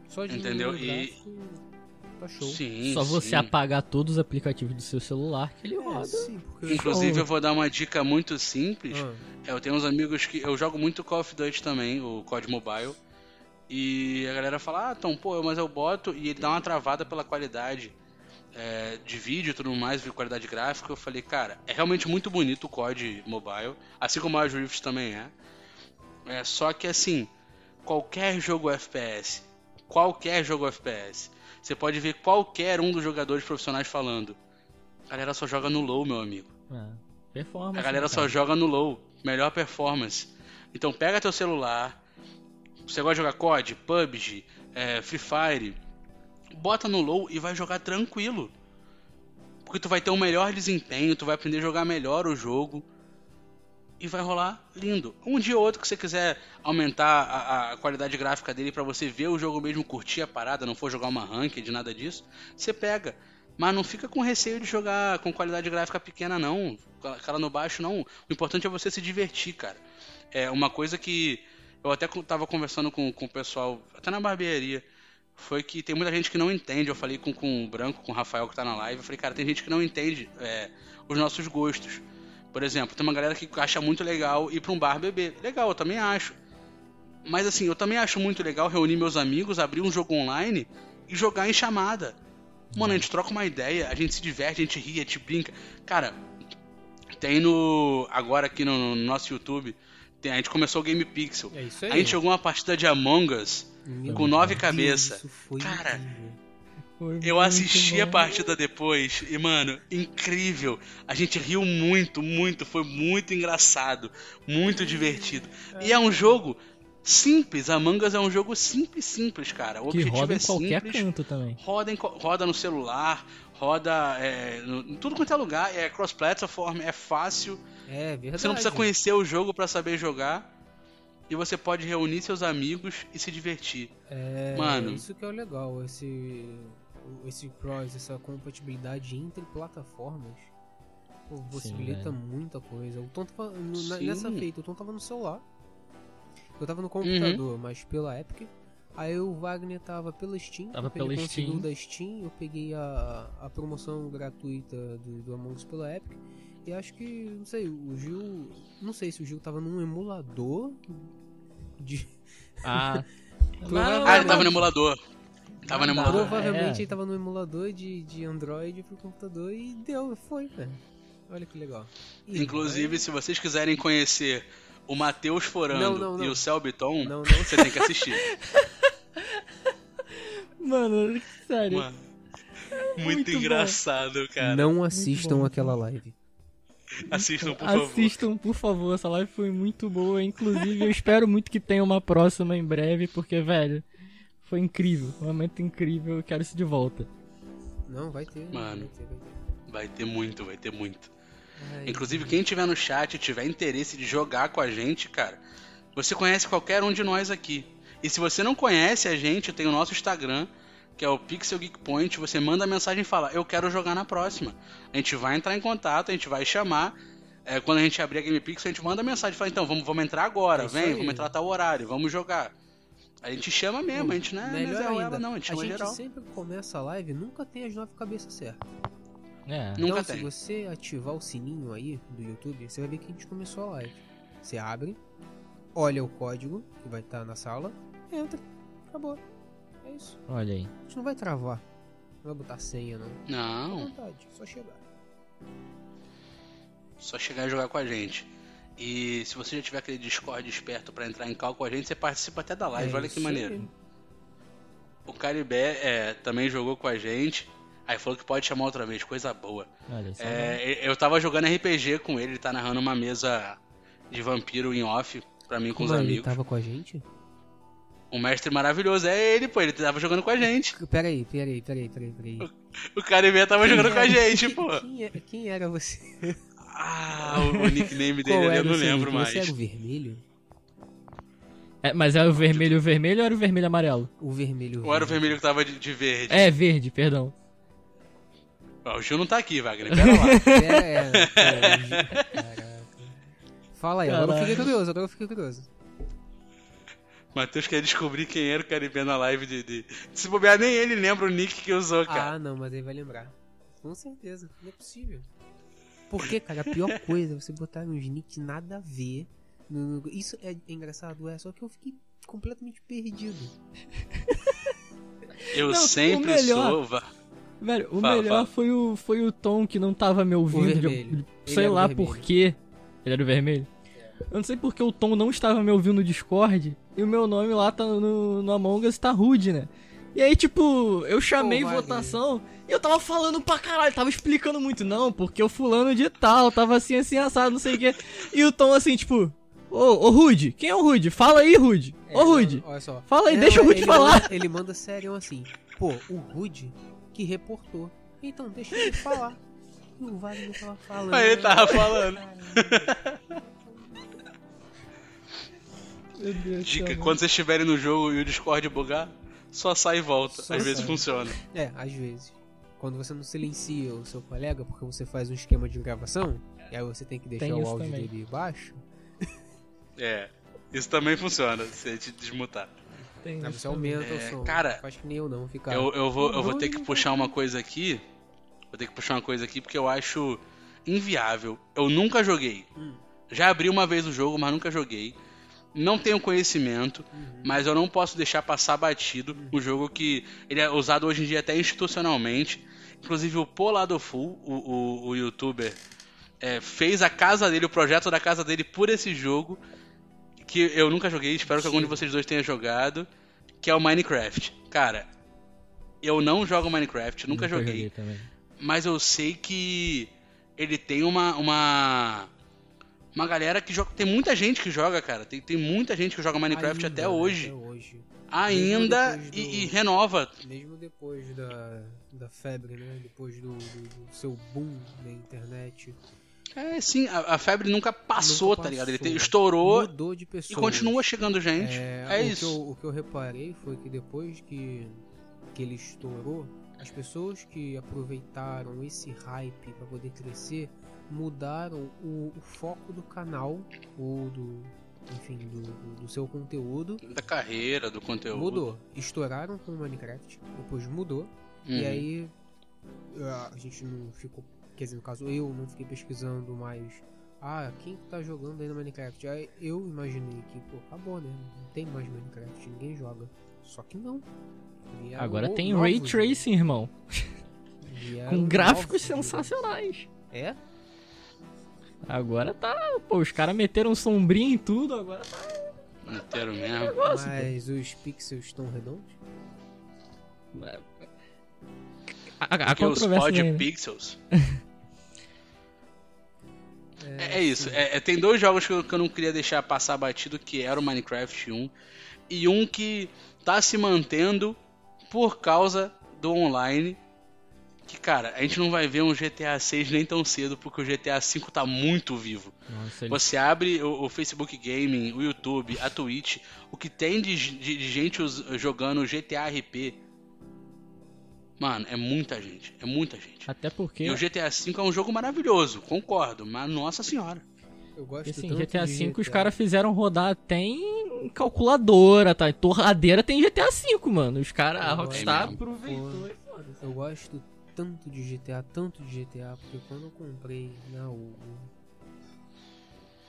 Só de Entendeu? o E- Tá show. Sim. Só você sim. apagar todos os aplicativos do seu celular que ele É, roda. sim, porque Inclusive, Show. eu vou dar uma dica muito simples. Ah, É, Eu tenho uns amigos que. Eu jogo muito Call of Duty também, o COD Mobile. E a galera fala, ah, então, pô, mas eu boto e ele dá uma travada pela qualidade é, de vídeo e tudo mais, de qualidade gráfica. Eu falei, cara, é realmente muito bonito o COD Mobile, assim como o Wild Rift também é. é. Só que assim, qualquer jogo FPS, qualquer jogo FPS, você pode ver qualquer um dos jogadores profissionais falando. A galera só joga no low, meu amigo. É. Performance. A galera né, só joga no low, melhor performance. Então pega teu celular, você gosta de jogar COD, PUBG, é, Free Fire, bota no low e vai jogar tranquilo. Porque tu vai ter um melhor desempenho, tu vai aprender a jogar melhor o jogo. E vai rolar lindo. Um dia ou outro que você quiser aumentar a, a qualidade gráfica dele pra você ver o jogo mesmo, curtir a parada, não for jogar uma ranked, nada disso, você pega. Mas não fica com receio de jogar com qualidade gráfica pequena, não. Cara no baixo, não. O importante é você se divertir, cara. É uma coisa que eu até tava conversando com, com o pessoal, até na barbearia, foi que tem muita gente que não entende. Eu falei com, com o Branco, com o Rafael que tá na live, eu falei, cara, tem gente que não entende é, os nossos gostos. Por exemplo, tem uma galera que acha muito legal ir pra um bar beber. Legal, eu também acho. Mas assim, eu também acho muito legal reunir meus amigos, abrir um jogo online e jogar em chamada. Mano, a gente troca uma ideia, a gente se diverte, a gente ri, a gente brinca. Cara, tem no. Agora aqui no, no nosso YouTube, Tem- A gente começou o Game Pixel. É isso aí. A gente jogou uma partida de Among Us Meu com nove cabeças. Cara. Foi Eu assisti a partida depois e, mano, incrível. A gente riu muito, muito. Foi muito engraçado. Muito divertido. E é um jogo simples. Among Us é um jogo simples, simples, cara. O Que objetivo roda é em qualquer simples. canto também. Roda, em roda no celular, roda é, no- em tudo quanto é lugar. É cross-platform, é fácil. É verdade. Você não precisa conhecer o jogo pra saber jogar. E você pode reunir seus amigos e se divertir. É, Mano. Isso que é o legal, esse, esse cross, essa compatibilidade entre plataformas. Pô, possibilita velho. muita coisa. O Tom tava, no- na- Sim. nessa feita, o Tom tava no celular. Eu tava Uhum. no computador, mas pela Epic. Aí o Wagner tava pela Steam. Tava pela conseguiu Steam. da Steam. Eu peguei a, a promoção gratuita do, do Among Us pela Epic. E acho que, não sei, o Gil. Não sei se o Gil tava num emulador de. Ah. Ah, ele tava no emulador. Tava no emulador. Provavelmente é. ele tava no emulador de, de Android pro computador e deu, foi, velho. Olha que legal. E Inclusive, se vocês quiserem conhecer o Matheus Forando Não, não, não. e o Celbiton, Não, não. você tem que assistir. Mano, sério. Mano, muito, muito bom. engraçado, cara. não assistam bom. aquela live. Assistam, por favor. Assistam, por favor. Essa live foi muito boa. Inclusive, eu espero muito que tenha uma próxima em breve, porque, velho, foi incrível. Um momento incrível. Eu quero isso de volta. Não, vai ter. Mano. Vai ter, vai muito, vai ter muito. Ai, Inclusive, quem tiver no chat e tiver interesse de jogar com a gente, cara, você conhece qualquer um de nós aqui. E se você não conhece a gente, tem o nosso Instagram, que é o Pixel Geek Point. Você manda mensagem e fala: Eu quero jogar na próxima. A gente vai entrar em contato, a gente vai chamar. É, quando a gente abrir a Game Pixel, a gente manda mensagem e fala: Então, vamos, vamos entrar agora, É vem, aí. vamos entrar tal horário, vamos jogar. A gente chama mesmo, a gente não é, não é Melhor Ruela, ainda, não, a gente a chama gente geral. sempre começa a live, nunca tem as nove cabeças certas. É. Nunca então, tem. se você ativar o sininho aí do YouTube, você vai ver que a gente começou a live. Você abre, olha o código que vai estar na sala, entra, acabou. É isso. Olha aí. A gente não vai travar. Não vai botar senha, não. Não, vontade, só chegar. só chegar e jogar com a gente. E se você já tiver aquele Discord esperto pra entrar em cal com a gente, você participa até da live. É Olha que maneiro. O Caribé é, também jogou com a gente. Aí falou que pode chamar outra vez, coisa boa. Olha só. É, eu tava jogando RPG com ele, ele tá narrando uma mesa de vampiro em off pra mim com Como os ele amigos. tava com a gente? Um mestre maravilhoso é ele, pô, ele tava jogando com a gente. Peraí, peraí, peraí, peraí, peraí. O Caribé tava jogando com a gente, pô. Quem, é- quem era você? Ah, o, o nickname dele eu era não o lembro mais. Você era o vermelho? É, mas é o vermelho vermelho ou era o vermelho amarelo? O vermelho. Ou era o vermelho que tava de, de verde? É, verde, perdão. Ó, o Gil não tá aqui, Wagner, pera lá. É, é, Caraca. Fala aí, agora eu fiquei curioso, agora eu fiquei curioso. Matheus quer descobrir quem era o Caribé na live de, de... Se bobear, nem ele lembra o nick que usou, cara. Ah, não, mas ele vai lembrar. Com certeza, não é possível. Porque, cara, a pior coisa é você botar uns nicks nada a ver. no- no- Isso é engraçado, é, só que eu fiquei completamente perdido. eu Não, sempre o melhor- sou... va- Velho, o Fala, melhor fala. foi o, foi o Tom que não tava me ouvindo. de-. Ele sei lá por quê. Ele era o vermelho? Eu não sei porque o Tom não estava me ouvindo no Discord e o meu nome lá tá no, no Among Us tá rude, né? E aí, tipo, eu chamei Wagner. votação e eu tava falando pra caralho, tava explicando muito. Não, porque o fulano de tal tava assim, assim, assado, não sei o quê. E o Tom assim, tipo, ô, ô Rude, quem é o Rude? Fala aí, Rude. É, Ô, Rude. Olha só. Fala aí, Não, deixa o Rude ele falar. Manda, ele manda sério assim. Pô, o Rude que reportou. Então, deixa ele falar. E o Wagner tava falando. Aí ele tava falando. Dica, céu, quando vocês estiverem no jogo e o Discord bugar, só sai e volta. Só Às vezes sai. funciona. É, às vezes. Quando você não silencia o seu colega porque você faz um esquema de gravação, e aí você tem que deixar Tem o áudio também. dele baixo, É. Isso também funciona, se te desmutar. Tem aí isso você aumenta É, o som. cara, Faz que nem eu não, fica. Eu, eu, vou, eu vou ter que puxar uma coisa aqui. Vou ter que puxar uma coisa aqui porque eu acho inviável. Eu nunca joguei. Hum. Já abri uma vez o jogo, mas nunca joguei. Não tenho conhecimento, Uhum. mas eu não posso deixar passar batido um jogo que ele é usado hoje em dia até institucionalmente. Inclusive o Polado Full, o, o, o youtuber, é, fez a casa dele, o projeto da casa dele por esse jogo. que eu nunca joguei, espero que algum de vocês dois tenha jogado, que é o Minecraft. Cara, eu não jogo Minecraft, nunca, joguei, também. mas eu sei que ele tem uma uma uma galera que joga, tem muita gente que joga, cara. Tem, tem muita gente que joga Minecraft Ainda, até né, hoje. Até hoje. Ainda do- e, e renova. Mesmo depois da, da febre, né? Depois do, do- do seu boom na internet. É, sim, a, a febre nunca passou, Nunca tá ligado? Ele passou. te- estourou Mudou de e continua chegando gente. É, É, o isso. Que eu, o que eu reparei foi que depois que, que ele estourou, as pessoas que aproveitaram esse hype para poder crescer mudaram o, o foco do canal ou do, enfim, do, do- seu conteúdo. Da carreira, do conteúdo. Mudou. Estouraram com o Minecraft, depois mudou. Uhum. E aí a gente não ficou, quer dizer, no caso eu não fiquei pesquisando mais. Ah, quem que tá jogando aí no Minecraft? Aí eu imaginei que, pô, acabou, né? Não tem mais Minecraft, ninguém joga. Só que não. Vieram Agora tem novos, Ray né? Tracing, irmão. Com gráficos novos, sensacionais. É? Agora tá. Pô, os caras meteram sombrinha em tudo, agora tá. Inteiro mesmo. Negócio, Mas os pixels estão redondos? A, a, a Porque os controvérsia. pod né? pixels. É, é isso. É, é, tem dois jogos que eu, que eu não queria deixar passar batido, que era o Minecraft 1 e um que tá se mantendo por causa do online. Que, cara, a gente não vai ver um GTA 6 nem tão cedo, porque o GTA 5 tá muito vivo. Nossa, ele- Você abre o, o Facebook Gaming, o YouTube, a Twitch, o que tem de, de- de gente jogando GTA RP. Mano, é muita gente. É muita gente. Até porque. E o GTA V é um jogo maravilhoso, concordo, mas nossa senhora. Eu gosto Assim, tanto GTA de V os caras fizeram rodar até em calculadora, tá? Torradeira tem GTA V, mano. Os caras, a É Rockstar mesmo. aproveitou e foda-se. Eu gosto tanto de GTA, tanto de GTA, porque quando eu comprei né, o,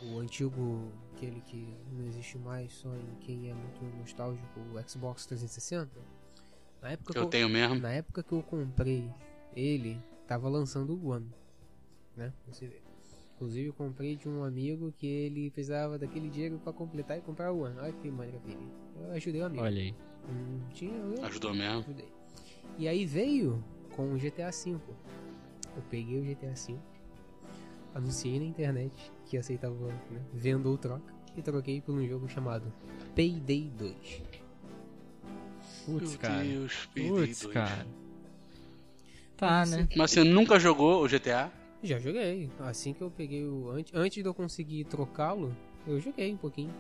o, o antigo, aquele que não existe mais, só em quem é muito nostálgico, o Xbox 360, na época Que eu tenho mesmo. na época que eu comprei ele, tava lançando o One, né? Você vê. Inclusive eu comprei de um amigo que ele precisava daquele dinheiro pra completar e comprar o One. Olha que maravilha. Eu ajudei o amigo. Olha aí. Hum, tinha, eu Ajudou mesmo. ajudei. E aí veio com o GTA V. Eu peguei o GTA V, anunciei na internet que aceitava né, venda ou troca e troquei por um jogo chamado Payday 2. Putz, Meu cara. Deus, Payday Putz, 2. cara. Tá, né? Mas você nunca jogou o GTA? Já joguei. Assim que eu peguei o. Antes, antes de eu conseguir trocá-lo, eu joguei um pouquinho.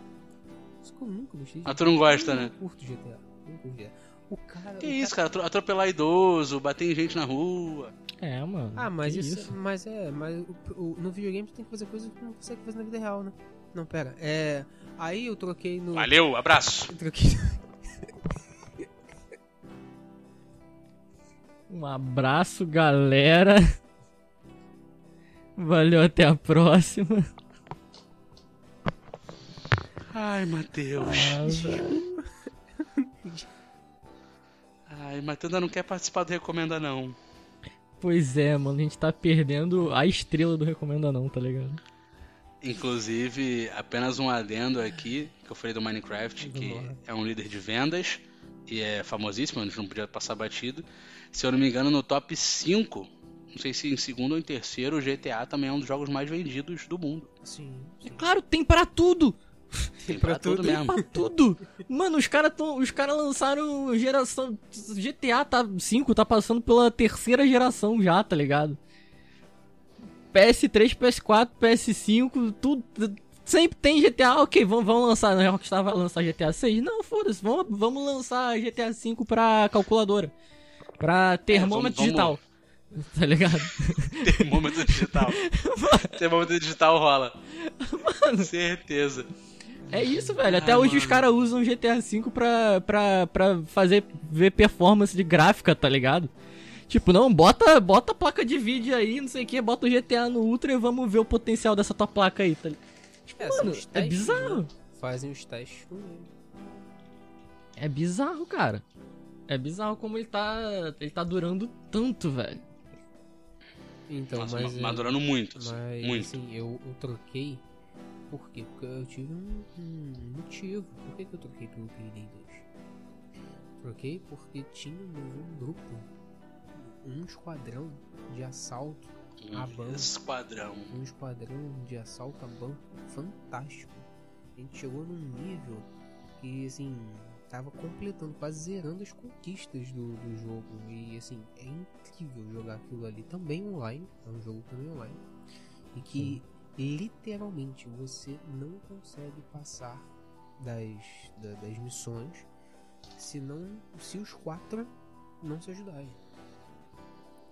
Que eu nunca gostei Ah, tu não gosta, Eu né? Curto GTA. Não curto GTA. O cara. Que o isso, cara? atro- Atropelar idoso, bater em gente na rua. É, mano. Ah, mas que isso, Mas é. Mas o- o- no videogame você tem que fazer coisas que não consegue fazer na vida real, né? Não, pera. É. Aí eu troquei no. Valeu, abraço. Eu troquei. Um abraço, galera. Valeu, até a próxima. Ai, Matheus. Ah, Ai, ainda não quer participar do Recomenda, não. Pois é, mano, a gente tá perdendo a estrela do Recomenda Não, tá ligado? Inclusive, apenas um adendo aqui, que eu falei do Minecraft, que é um líder de vendas e é famosíssimo, a gente não podia passar batido. Se eu não me engano, no top 5, não sei se em segundo ou em terceiro, o GTA também é um dos jogos mais vendidos do mundo. Sim, sim. Claro, tem pra tudo! Tem pra pra tudo tudo. mesmo. Pra tudo! Mano, os caras os cara lançaram geração. GTA tá 5 tá passando pela terceira geração já, tá ligado? PS3, PS4, PS5, tudo. Sempre tem GTA, ok, vamos, vamos lançar. A Rockstar vai lançar GTA 6? Não, foda-se, vamos, vamos lançar GTA 5 pra calculadora. Pra termômetro vamos- vamos- digital. Tá ligado? Termômetro digital. Termômetro digital rola. Certeza. É isso, velho. Até Ah, hoje os mano. caras usam GTA V pra, pra, pra fazer ver performance de gráfica, tá ligado? Tipo, não, bota, bota a placa de vídeo aí, não sei o que, bota o GTA no Ultra e vamos ver o potencial dessa tua placa aí, tá ligado? Tipo, É, mano, os é bizarro. né? Fazem os testes com ele. É bizarro, cara. É bizarro como ele tá. Ele tá durando tanto, velho. Então, Nossa, mas. ma- madurando muito. assim, Mas muito. assim, eu, eu troquei Por quê? Porque eu tive um, um motivo. Por que, que eu troquei pelo Payday 2? Troquei porque tinha um grupo, um esquadrão de assalto a banco. Esquadrão. Um esquadrão de assalto a banco fantástico. A gente chegou num nível que, assim, tava completando, quase zerando as conquistas do, do jogo. E, assim, é incrível jogar aquilo ali. Também online, é um jogo também online. E que. Literalmente, você não consegue passar das, da, das missões se não se os quatro não se ajudarem.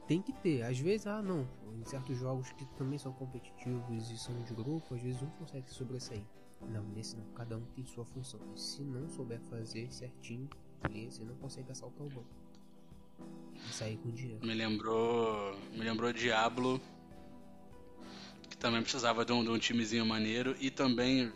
Tem que ter, às vezes, ah não, em certos jogos que também são competitivos e são de grupo, às vezes um consegue sobressair. Não, nesse não, cada um tem sua função. E se não souber fazer certinho, você não consegue assaltar o banco. E sair com dinheiro. Me lembrou. Me lembrou Diablo. Que também precisava de um, de um timezinho maneiro. E também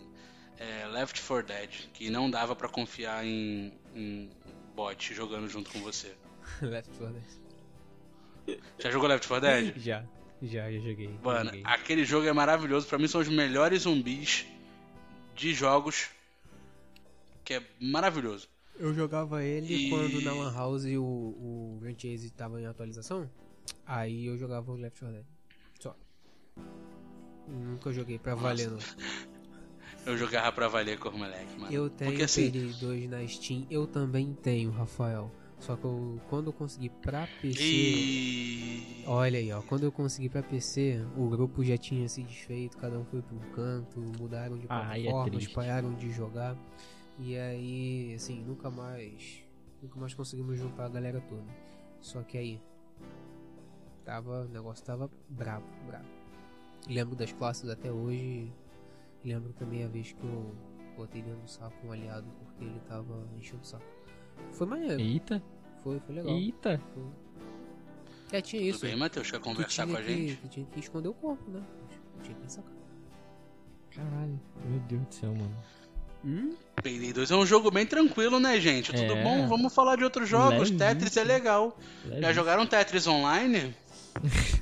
é, Left 4 Dead, que não dava para confiar em, em bot jogando junto com você. Left 4 Dead. Já jogou Left 4 Dead? Já, já, já joguei. Mano, joguei. aquele jogo é maravilhoso. Para mim são os melhores zumbis de jogos. Que é maravilhoso. Eu jogava ele e... quando na Lan House o, o Grand Chase tava em atualização. Aí eu jogava o Left 4 Dead. Só. Nunca joguei pra Nossa. valer, não. Eu jogava pra valer com o moleque, mano. Eu tenho Porque, assim... 2 na Steam, eu também tenho, Rafael. Só que eu, quando eu consegui pra PC. E... Olha aí, ó. Quando eu consegui pra PC, o grupo já tinha se desfeito, cada um foi pra um canto, mudaram de ah, é plataformas, é pararam de jogar. E aí, assim, nunca mais. Nunca mais conseguimos juntar a galera toda. Só que aí. Tava. O negócio tava brabo, brabo. Lembro das classes até hoje. Lembro também a vez que eu botei dentro do saco um aliado porque ele tava enchendo o saco. Foi maneiro. Eita. Foi, foi legal. Eita. Foi. É, tinha isso. Tudo bem, Matheus? Quer conversar com a que, gente? Tu tinha que esconder o corpo, né? Tinha que sacar. Caralho, meu Deus do céu, mano. Hum? Payday 2 é um jogo bem tranquilo, né, gente? Tudo é. bom? Vamos falar de outros jogos. Leve Tetris é legal. Leve. Já jogaram Tetris online?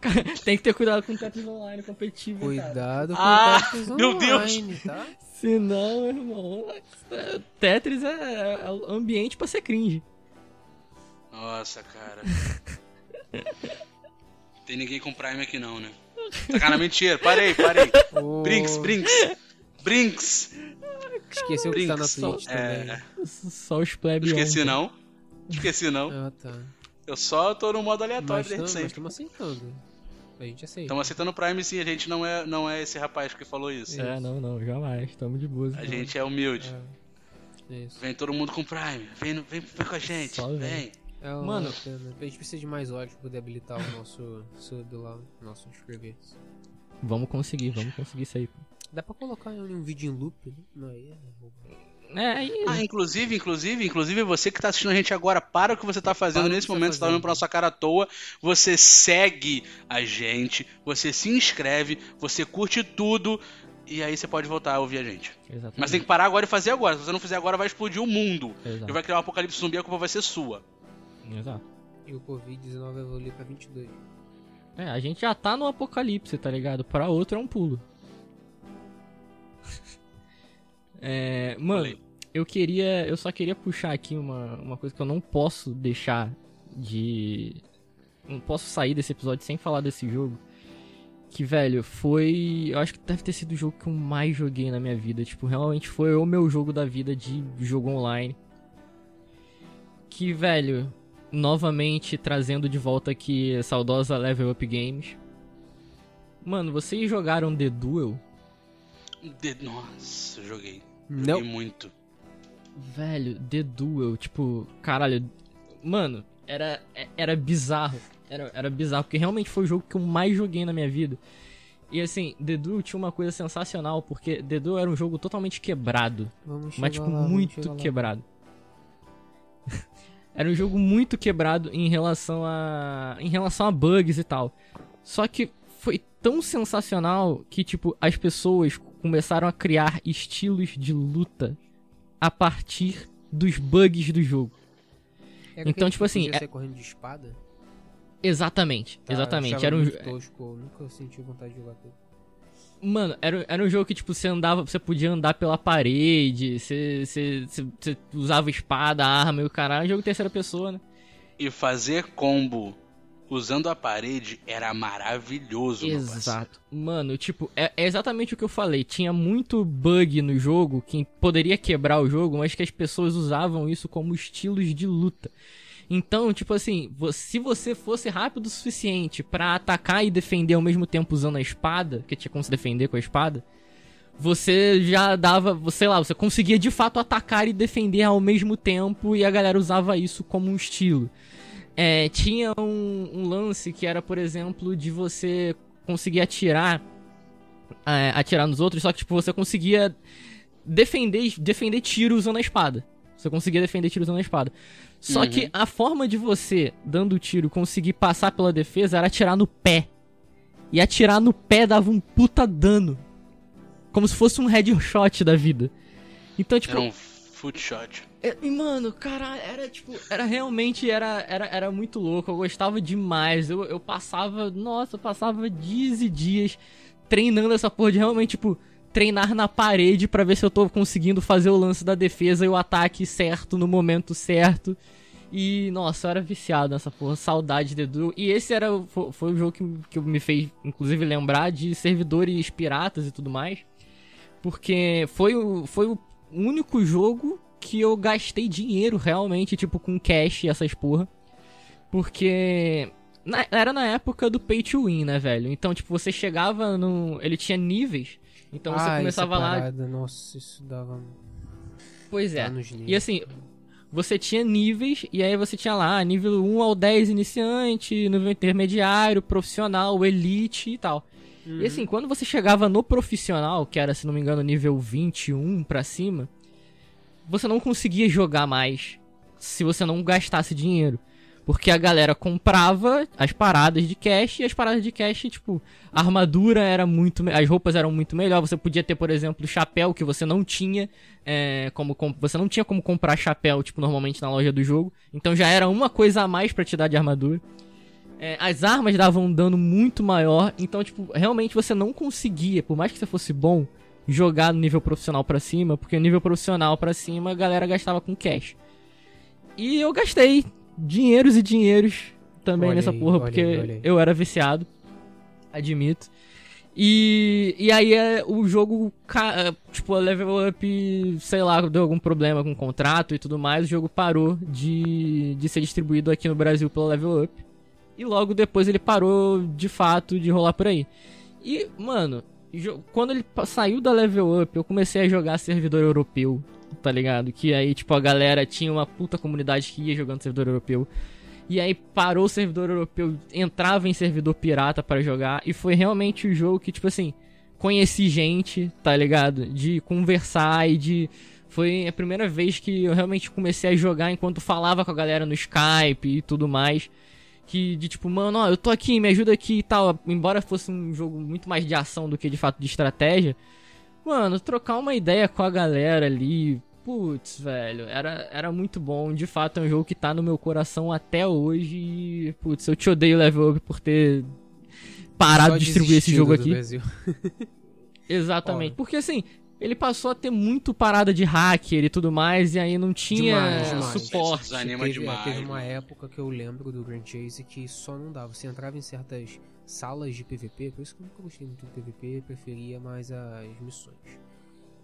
Tem que ter cuidado com o Tetris online competitivo. Cuidado cara. com ah, o Tetris online, meu Deus. tá? Senão, irmão, Tetris é, é ambiente pra ser cringe. Nossa, cara. Tem ninguém com Prime aqui não, né? Sacana mentira, parei, parei. Oh. Brinks, Brinks. Brinks. Esqueceu que tá na Twitch é... também. Só os plebes. Esqueci não. Esqueci não. Ah, tá. Eu só tô no modo aleatório mas desde sempre. Mas estamos aceitando. A gente aceita. Estamos aceitando o Prime sim, a gente não é, não é esse rapaz que falou isso. É, não, não, jamais. Estamos de boa. A então. gente é humilde. É. Isso. Vem todo mundo com Prime. Vem, vem, vem com a gente. Só vem. vem. É Mano, a gente precisa de mais olhos pra poder habilitar o nosso sub lá, o nosso inscrever. Vamos conseguir, vamos conseguir isso aí. Dá pra colocar um vídeo em loop, né? Não, aí é é, e... Ah, inclusive, inclusive, inclusive, você que está assistindo a gente agora, para o que você está fazendo para nesse momento, você está olhando pra nossa cara à toa, você segue a gente, você se inscreve, você curte tudo, e aí você pode voltar a ouvir a gente. Exatamente. Mas tem que parar agora e fazer agora. Se você não fizer agora, vai explodir o mundo. Exato. E vai criar um apocalipse zumbi, a culpa vai ser sua. Exato. E o Covid-19 vai evoluir pra 22. É, a gente já tá no apocalipse, tá ligado? Para outro é um pulo. É, mano, eu queria. Eu só queria puxar aqui uma, uma coisa que eu não posso deixar de. Não posso sair desse episódio sem falar desse jogo. Que, velho, foi. Eu acho que deve ter sido o jogo que eu mais joguei na minha vida. Tipo, realmente foi o meu jogo da vida de jogo online. Que, velho, novamente trazendo de volta aqui a saudosa Level Up Games. Mano, vocês jogaram The Duel? The... Nossa, eu joguei. Não. muito. Velho, The Duel, tipo, caralho. Mano, era, era bizarro. Era, era bizarro, porque realmente foi o jogo que eu mais joguei na minha vida. E assim, The Duel tinha uma coisa sensacional, porque The Duel era um jogo totalmente quebrado. mas, tipo, lá, muito quebrado. era um jogo muito quebrado em relação a. em relação a bugs e tal. Só que foi tão sensacional que, tipo, as pessoas começaram a criar estilos de luta a partir dos bugs do jogo. É então, tipo assim. É... correndo de espada? Exatamente, tá, exatamente. Era um tosco, nunca senti vontade de jogar tudo. Mano, era, era um jogo que, tipo, você andava, você podia andar pela parede, você, você, você, você usava espada, arma e o caralho, jogo terceira pessoa, né? E fazer combo usando a parede era maravilhoso. Exato. Mano, tipo, é, é exatamente o que eu falei. Tinha muito bug no jogo que poderia quebrar o jogo, mas que as pessoas usavam isso como estilos de luta. Então, tipo assim, se você fosse rápido o suficiente pra atacar e defender ao mesmo tempo usando a espada, que tinha como se defender com a espada, você já dava, sei lá, você conseguia de fato atacar e defender ao mesmo tempo e a galera usava isso como um estilo. É, tinha um, um lance que era, por exemplo, de você conseguir atirar é, atirar nos outros, só que tipo, você conseguia defender, defender tiro usando a espada. Você conseguia defender tiro usando a espada. Só Uhum. que a forma de você, dando tiro, conseguir passar pela defesa era atirar no pé. E atirar no pé dava um puta dano. Como se fosse um headshot da vida. Então, tipo, Era um foot shot. É, E, mano, caralho, era tipo. Era realmente. Era, era, era muito louco. Eu gostava demais. Eu, eu passava. Nossa, eu passava dias e dias treinando essa porra de realmente, tipo. Treinar na parede pra ver se eu tô conseguindo fazer o lance da defesa e o ataque certo no momento certo. E, nossa, eu era viciado nessa porra. Saudade de Edu. E esse era, foi, foi o jogo que, que me fez, inclusive, lembrar de servidores piratas e tudo mais. Porque foi o, foi o único jogo que eu gastei dinheiro realmente, tipo, com cash e essas porra. Porque na- era na época do pay to win, né, velho? Então, tipo, você chegava no. Ele tinha níveis. Então você ah, começava essa lá. parada, Nossa, isso dava. Pois é. E assim, você tinha níveis, e aí você tinha lá nível 1 ao 10 iniciante, nível intermediário, profissional, elite e tal. Uhum. E assim, quando você chegava no profissional, que era, se não me engano, nível 21 pra cima, você não conseguia jogar mais se você não gastasse dinheiro. Porque a galera comprava as paradas de cash e as paradas de cash, tipo, a armadura era muito. As roupas eram muito melhor. Você podia ter, por exemplo, chapéu que você não tinha. é, como com- Você não tinha como comprar chapéu, tipo, normalmente na loja do jogo. Então já era uma coisa a mais pra te dar de armadura. É, as armas davam um dano muito maior. Então, tipo, realmente você não conseguia, por mais que você fosse bom, jogar no nível profissional pra cima. Porque no nível profissional pra cima a galera gastava com cash. E eu gastei dinheiros e dinheiros também Olha nessa porra, porque olha aí. eu era viciado. Admito. E, e aí é, o jogo, é, tipo, a level up, sei lá, deu algum problema com o contrato e tudo mais, o jogo parou de, de ser distribuído aqui no Brasil pela level up. E logo depois ele parou de fato de rolar por aí. E, mano, quando ele saiu da level up, eu comecei a jogar servidor europeu, tá ligado? Que aí, tipo, a galera tinha uma puta comunidade que ia jogando servidor europeu. E aí parou o servidor europeu, entrava em servidor pirata para jogar. E foi realmente o jogo que, tipo assim, conheci gente, tá ligado? De conversar e de. Foi a primeira vez que eu realmente comecei a jogar enquanto falava com a galera no Skype e tudo mais. Que de tipo, mano, ó, eu tô aqui, me ajuda aqui e tal. Embora fosse um jogo muito mais de ação do que de fato de estratégia. Mano, trocar uma ideia com a galera ali. Putz, velho, era, era muito bom. De fato, é um jogo que tá no meu coração até hoje. E, putz, eu te odeio, Level Up, por ter parado de distribuir esse jogo aqui. Exatamente. Porque assim, ele passou a ter muito parada de hacker e tudo mais, e aí não tinha Demais, demais. suporte. Desanima teve, demais, teve uma mano. época que eu lembro do Grand Chase que só não dava. Você entrava em certas salas de PVP, por isso que eu nunca gostei muito do PVP, preferia mais as missões.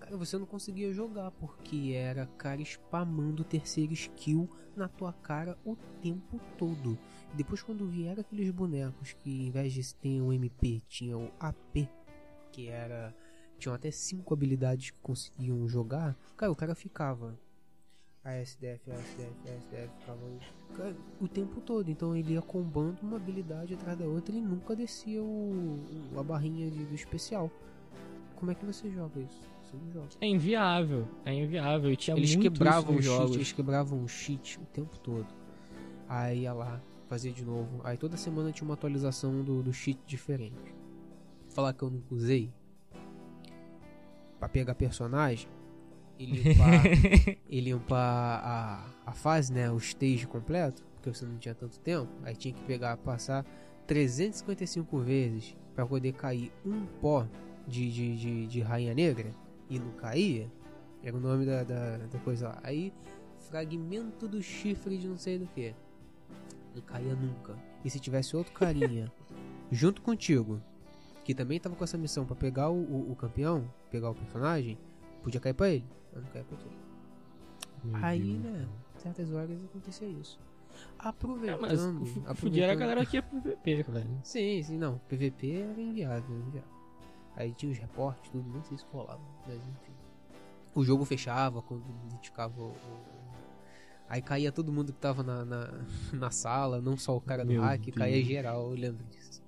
Cara, você não conseguia jogar porque era cara spamando terceira skill na tua cara o tempo todo. E depois quando vieram aqueles bonecos que em vez de ter um MP tinha o AP, que era tinham até cinco habilidades que conseguiam jogar, cara, o cara ficava ASDF, ASDF, ASDF, ficava cara, o tempo todo. Então ele ia combando uma habilidade atrás da outra e nunca descia o, o- a barrinha de- do especial. Como é que você joga isso? Você não joga. É inviável, é inviável. E tinha Eles muito quebravam o isso nos cheat, jogos. eles quebravam o cheat o tempo todo. Aí ia lá, fazia de novo. Aí toda semana tinha uma atualização do, do cheat diferente. Falar que eu nunca usei pra pegar personagem e limpar, e limpar a, a fase, né? O stage completo, porque você não tinha tanto tempo. Aí tinha que pegar, passar 355 vezes pra poder cair um pó de, de, de, de Rainha Negra e não caía. Era o nome da, da, da coisa lá. Aí, fragmento do chifre de não sei do que. Não caía nunca. E se tivesse outro carinha junto contigo, que também tava com essa missão pra pegar o, o, o campeão, pegar o personagem, podia cair pra ele. Mas não caía pra. Meu Aí, Deus. né, certas horas acontecia isso. É, Aproveitando. mas fudia era a galera que ia pro PVP, velho. Sim, sim, não. PVP era inviável, inviável. Aí tinha os reportes, tudo, nem sei se rolava, mas enfim. O jogo fechava quando indicava o. Aí caía todo mundo que tava na, na, na sala, não só o cara do Meu hack, caía Deus. geral, eu lembro disso.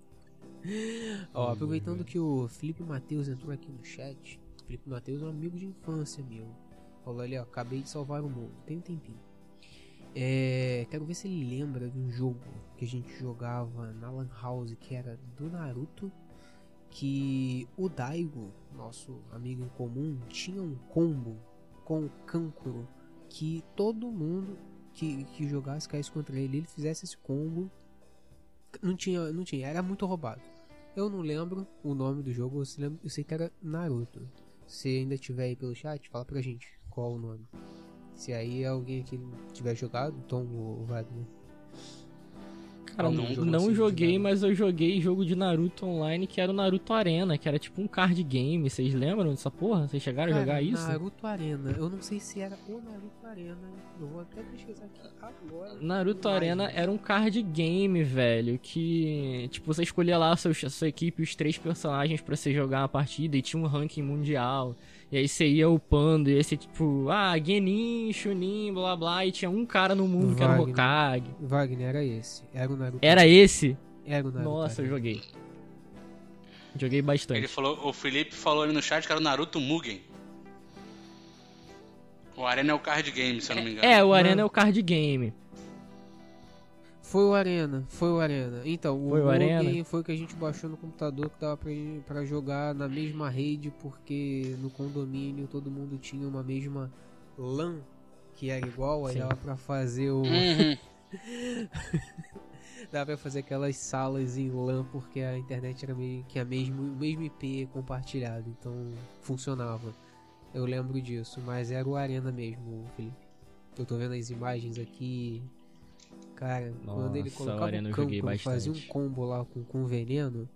Ó, aproveitando que o Felipe Matheus entrou aqui no chat. Felipe Matheus é um amigo de infância meu. Falou ali, ó, acabei de salvar o mundo. Tem um tempinho. É, quero ver se ele lembra de um jogo que a gente jogava na Lan House que era do Naruto. Que o Daigo, nosso amigo em comum, tinha um combo com o Kankuro que todo mundo que, que jogasse caísse contra ele, ele fizesse esse combo. Não tinha, não tinha, era muito roubado. Eu não lembro o nome do jogo, eu, lembro- eu sei que era Naruto. Se ainda tiver aí pelo chat, fala pra gente qual o nome. Se aí alguém aqui tiver jogado, Tom ou Wagner. Cara, Algum não, não joguei, mas eu joguei jogo de Naruto online que era o Naruto Arena, que era tipo um card game. Vocês lembram dessa porra? Vocês chegaram a Cara, jogar isso? Naruto Arena. Eu não sei se era o Naruto Arena. Eu vou até pesquisar aqui agora. Naruto. Arena era um card game, velho, que tipo você escolhia lá a sua, a sua equipe, os três personagens pra você jogar uma partida e tinha um ranking mundial. E aí você ia upando, e aí você tipo, ah, Genin, Chunin, blá blá, e tinha um cara no mundo que era o Wagner. Hokage. Wagner, era esse. Era o Naruto. Era esse? Era o Naruto. Nossa, eu joguei. Joguei bastante. Ele falou, o Felipe falou ali no chat que era o Naruto Mugen. O Arena é o card game, se eu não me engano. É, o Arena Mano. é o card game. Foi o Arena, foi o Arena. Então, o Foi o Arena? foi o que a gente baixou no computador que dava pra, pra jogar na mesma rede, porque no condomínio todo mundo tinha uma mesma LAN que era igual, aí Sim. dava pra fazer o. Uhum. dava pra fazer aquelas salas em LAN porque a internet era meio que a mesmo, o mesmo IP compartilhado, então funcionava. Eu lembro disso, mas era o Arena mesmo, Felipe. Eu tô vendo as imagens aqui. Cara, quando ele Nossa, colocava o campo, ele fazia um combo lá com, com veneno.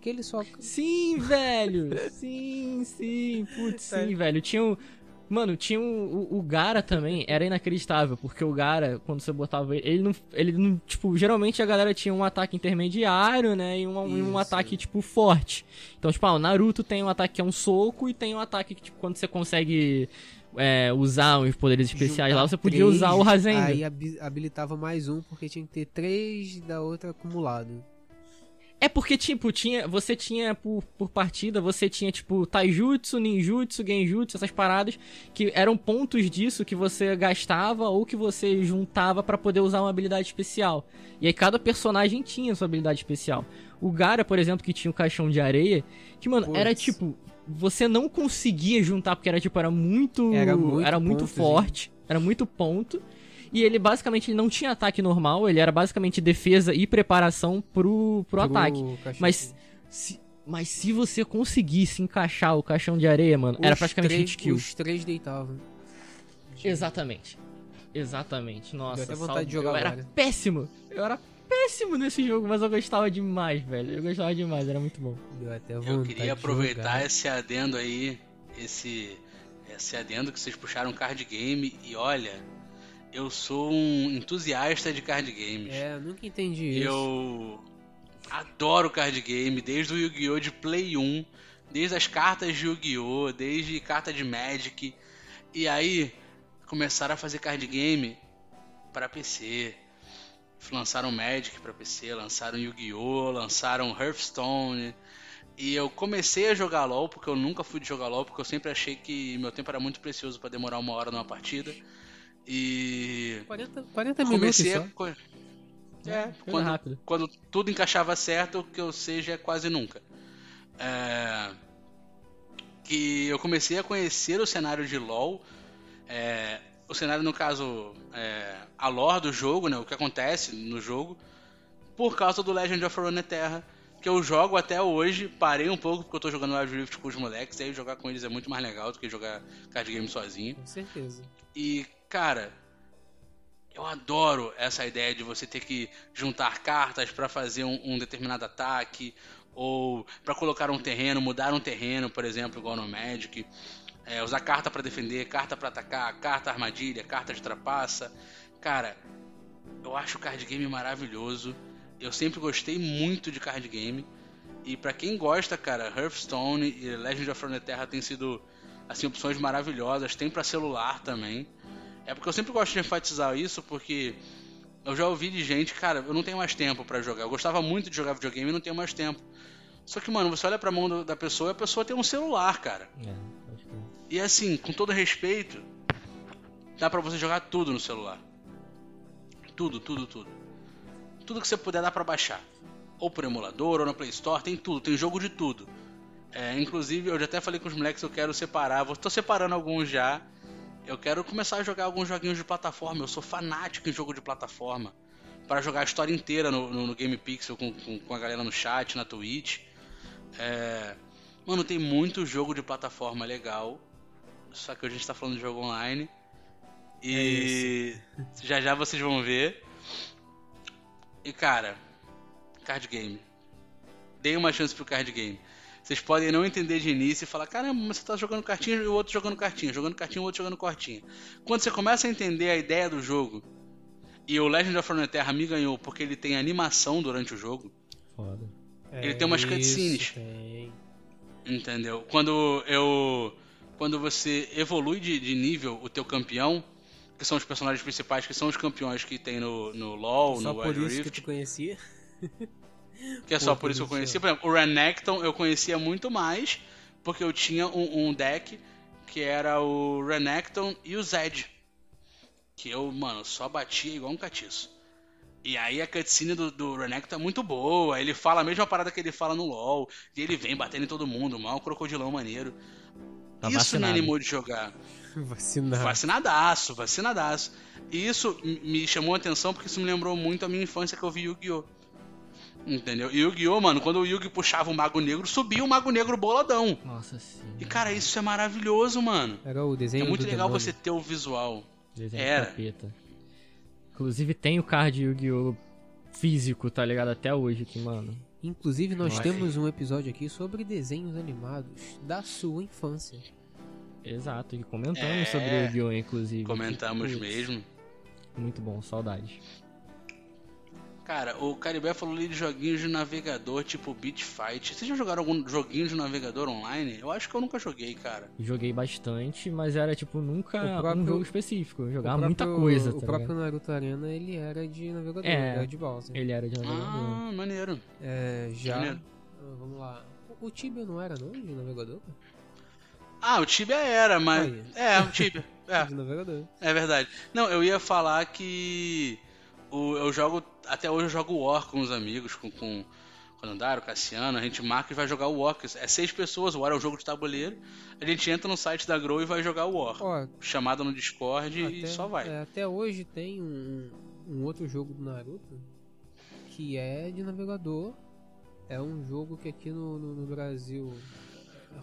Que ele só. Sim, velho! Sim, sim, putz, Tá. sim, velho. Tinha um. Mano, tinha um, o, o Gara também, era inacreditável, porque o Gara, quando você botava ele, ele não, ele não, tipo, geralmente a galera tinha um ataque intermediário, né, e um, e um ataque, tipo, forte. Então, tipo, ah, o Naruto tem um ataque que é um soco, e tem um ataque que, tipo, quando você consegue é, usar os poderes especiais lá, juntar você podia três, usar o Rasengan. Aí habi- habilitava mais um, porque tinha que ter três da outra acumulado. É porque, tipo, tinha, você tinha por, por partida, você tinha, tipo, taijutsu, ninjutsu, genjutsu, essas paradas, que eram pontos disso que você gastava ou que você juntava pra poder usar uma habilidade especial. E aí cada personagem tinha sua habilidade especial. O Gara, por exemplo, que tinha o caixão de areia, que, mano, Puts. era tipo, você não conseguia juntar, porque era, tipo, era muito. Era muito era muito pontozinho. forte, era muito ponto. E ele basicamente ele não tinha ataque normal, ele era basicamente defesa e preparação pro, pro ataque. cachorro. Mas se, mas se você conseguisse encaixar o caixão de areia, mano, era Os praticamente três, hit kill. Os três deitavam. Exatamente. Exatamente. Nossa, Deu até vontade salve. de jogar eu era péssimo. Eu era péssimo nesse jogo, mas eu gostava demais, velho. Eu gostava demais, era muito bom. Deu até Eu queria aproveitar esse adendo aí, esse, esse adendo que vocês puxaram card game e olha, eu sou um entusiasta de card games. É, eu nunca entendi isso. Eu adoro card game, desde o Yu-Gi-Oh! de Play 1, desde as cartas de Yu-Gi-Oh! desde carta de Magic. E aí começaram a fazer card game para PC. Lançaram Magic para PC, lançaram Yu-Gi-Oh! lançaram Hearthstone. E eu comecei a jogar LoL, porque eu nunca fui de jogar LoL, porque eu sempre achei que meu tempo era muito precioso para demorar uma hora numa partida. E 40, 40 minutos comecei a. É, É, quando, rápida. quando tudo encaixava certo, o que eu seja é quase nunca. É, que eu comecei a conhecer o cenário de LoL, é, o cenário no caso, é, a lore do jogo, né, o que acontece no jogo, por causa do Legend of Runeterra, que eu jogo até hoje. Parei um pouco porque eu tô jogando Wild Rift com os moleques, e aí jogar com eles é muito mais legal do que jogar card game sozinho. Com certeza. E, cara, eu adoro essa ideia de você ter que juntar cartas para fazer um, um, determinado ataque ou para colocar um terreno, mudar um terreno, por exemplo, igual no Magic. É, usar carta para defender, carta para atacar, carta armadilha, carta de trapaça. Cara, eu acho o card game maravilhoso. Eu sempre gostei muito de card game. E para quem gosta, cara, Hearthstone e Legend of Runeterra tem sido assim opções maravilhosas. Tem para celular também. É porque eu sempre gosto de enfatizar isso porque eu já ouvi de gente, cara, eu não tenho mais tempo para jogar. Eu gostava muito de jogar videogame e não tenho mais tempo. Só que, mano, você olha pra mão da pessoa e a pessoa tem um celular, cara. É. E assim, com todo respeito, dá pra você jogar tudo no celular. Tudo, tudo, tudo. Tudo que você puder dá pra baixar. Ou por emulador, ou na Play Store, tem tudo, tem jogo de tudo. É, inclusive, eu já até falei com os moleques, eu quero separar, vou, tô separando alguns já. Eu quero começar a jogar alguns joguinhos de plataforma, eu sou fanático em jogo de plataforma. para jogar a história inteira no, no, no Game Pixel com, com, com, a galera no chat, na Twitch. É... Mano, tem muito jogo de plataforma legal só que hoje a gente tá falando de jogo online. E é já já vocês vão ver. E cara, card game. Dei uma chance pro card game. Vocês podem não entender de início e falar: caramba, mas você tá jogando cartinha e o outro jogando cartinha, jogando cartinha e o outro jogando cartinha. Quando você começa a entender a ideia do jogo, e o Legend of Runeterra me ganhou porque ele tem animação durante o jogo. Foda. Ele é tem umas cutscenes. Tem. Entendeu? Quando eu quando você evolui de, de, nível o teu campeão, que são os personagens principais, que são os campeões que tem no, no LoL, só no Wild Rift. Só por isso que tu conhecia? que é só por isso que eu conhecia. Por exemplo, o Renekton eu conhecia muito mais, porque eu tinha um, um deck que era o Renekton e o Zed. Que eu, mano, só batia igual um catiço. E aí a cutscene do, do Renekton é muito boa, ele fala a mesma parada que ele fala no LoL, e ele vem batendo em todo mundo, mal crocodilão maneiro. Tá isso vacinado. me animou de jogar. Vacinado. Vacinadaço, vacinadaço. E isso me chamou a atenção porque isso me lembrou muito a minha infância que eu vi Yu-Gi-Oh! Entendeu? E Yu-Gi-Oh, mano, quando o Yu-Gi puxava o Mago Negro, subia o Mago Negro boladão. Nossa sim. E cara, isso é maravilhoso, mano. Era o desenho É muito legal demônio. você ter o visual. Desenho Era. Capeta. Inclusive tem o card Yu-Gi-Oh! físico, tá ligado? Até hoje aqui, mano. Inclusive, nós temos um episódio aqui sobre desenhos animados da sua infância. Exato, e comentamos é, sobre o Yu-Gi-Oh! inclusive. Comentamos Putz, mesmo. Muito bom, saudade. Cara, o Caribé falou ali de joguinhos de navegador, tipo Beat Fight. Vocês já jogaram algum joguinho de navegador online? Eu acho que eu nunca joguei, cara. Joguei bastante, mas era tipo nunca próprio, um jogo específico. Eu jogava próprio, muita coisa. Tá o próprio ligado? Naruto Arena ele era de navegador, é, era de Bowser. Ele era de navegador. Ah, maneiro. É, já. Maneiro. Ah, vamos lá. O Tibia não era não de navegador? Ah, o Tibia era, mas. Aí. É, o Tibia. É. navegador. É verdade. Não, eu ia falar que o, eu jogo. Até hoje eu jogo War com os amigos, com, com, com o Andaro, Cassiano, a gente marca e vai jogar o War. É seis pessoas, o War é um jogo de tabuleiro. A gente entra no site da Grow e vai jogar o War. Ó, chamada no Discord até, e só vai. É, até hoje tem um, um outro jogo do Naruto que é de navegador. É um jogo que aqui no, no, no Brasil é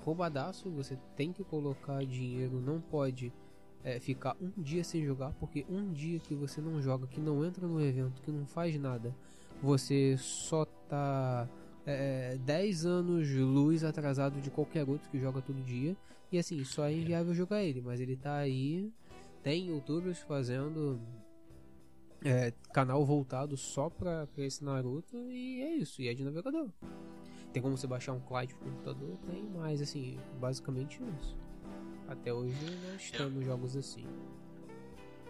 roubadaço. Você tem que colocar dinheiro, não pode é, ficar um dia sem jogar, porque um dia que você não joga, que não entra no evento, que não faz nada, você só tá é, 10 anos luz atrasado de qualquer outro que joga todo dia. E assim, só é inviável jogar ele, mas ele tá aí. Tem youtubers fazendo é, canal voltado só pra, pra esse Naruto e é isso, e é de navegador. Tem como você baixar um client pro computador, tem, mas assim, basicamente isso. Até hoje nós temos eu, jogos assim.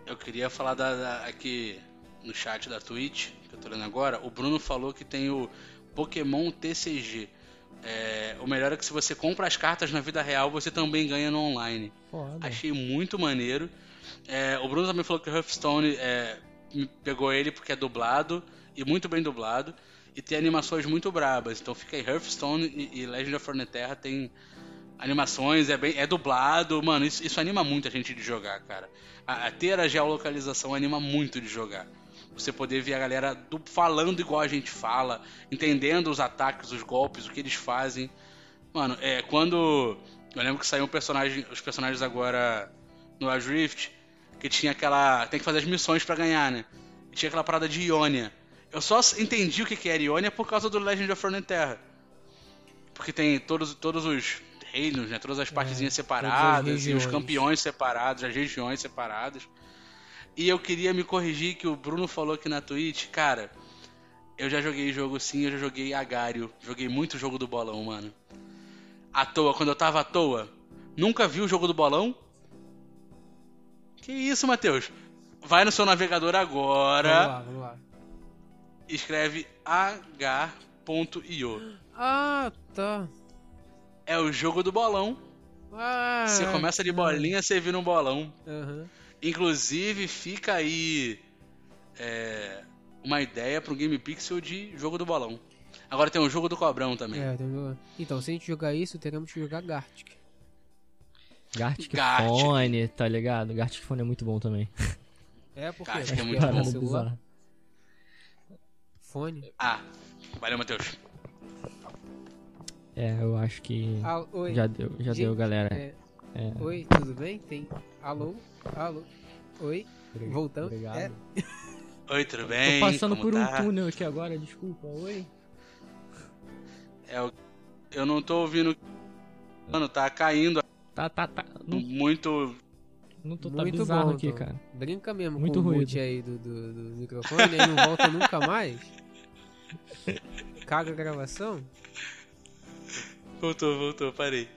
Eu queria falar da, da, aqui no chat da Twitch, que eu tô lendo agora, o Bruno falou que tem o Pokémon TCG. É, o melhor é que se você compra as cartas na vida real, você também ganha no online. Foda. Achei muito maneiro. É, o Bruno também falou que o Hearthstone é, pegou ele porque é dublado e muito bem dublado e tem animações muito brabas. Então fica aí Hearthstone e, e Legend of Runeterra tem animações, é bem é dublado, mano, isso, isso anima muito a gente de jogar, cara. A, a ter a geolocalização anima muito de jogar. Você poder ver a galera do- falando igual a gente fala, entendendo os ataques, os golpes, o que eles fazem. Mano, é quando. Eu lembro que saiu um personagem, os personagens agora no Wild Rift, que tinha aquela. Tem que fazer as missões pra ganhar, né? E tinha aquela parada de Ionia. Eu só entendi o que que era Ionia por causa do Legend of Frontera. Porque tem todos, todos os reinos, né? Todas as partezinhas separadas, e os campeões separados, as regiões separadas. E eu queria me corrigir que o Bruno falou aqui na Twitch, cara. Eu já joguei jogo sim, eu já joguei Agário. Joguei muito jogo do bolão, mano. À toa, quando eu tava à toa. Nunca vi o jogo do bolão? Que isso, Matheus? Vai no seu navegador Vamos agora, lá, vamos lá. Escreve h.io. Ah, tá. É o jogo do bolão. Ah, Você começa de bolinha, você vira um bolão. aham. Inclusive, fica aí é, uma ideia pro Game Pixel de jogo do bolão. Agora tem o jogo do cobrão também. É, entendeu? Então, se a gente jogar isso, teremos que jogar Gartic. Gartic Gartic. Phone, tá ligado? Gartic Phone é muito bom também. É, porque Gartic é muito que bom. celular. Fone. Ah, valeu, Matheus. É, eu acho que Ah, oi. já deu, já Gente, deu, galera. é, É, Oi, tudo bem? Tem. Alô? Alô? Oi? obri- voltamos. Obrigado. É. Oi, tudo Tô bem? passando Como por um tá? túnel aqui agora, desculpa. Oi? É, o- eu não tô ouvindo. Mano, tá caindo Tá, tá, tá. Não, muito. Não tô tá Muito bizarro bom, aqui, Tom. cara. Brinca mesmo Muito com o ruído. mute aí do, do, do microfone, aí não volta nunca mais. Caga a gravação? Voltou, voltou, parei.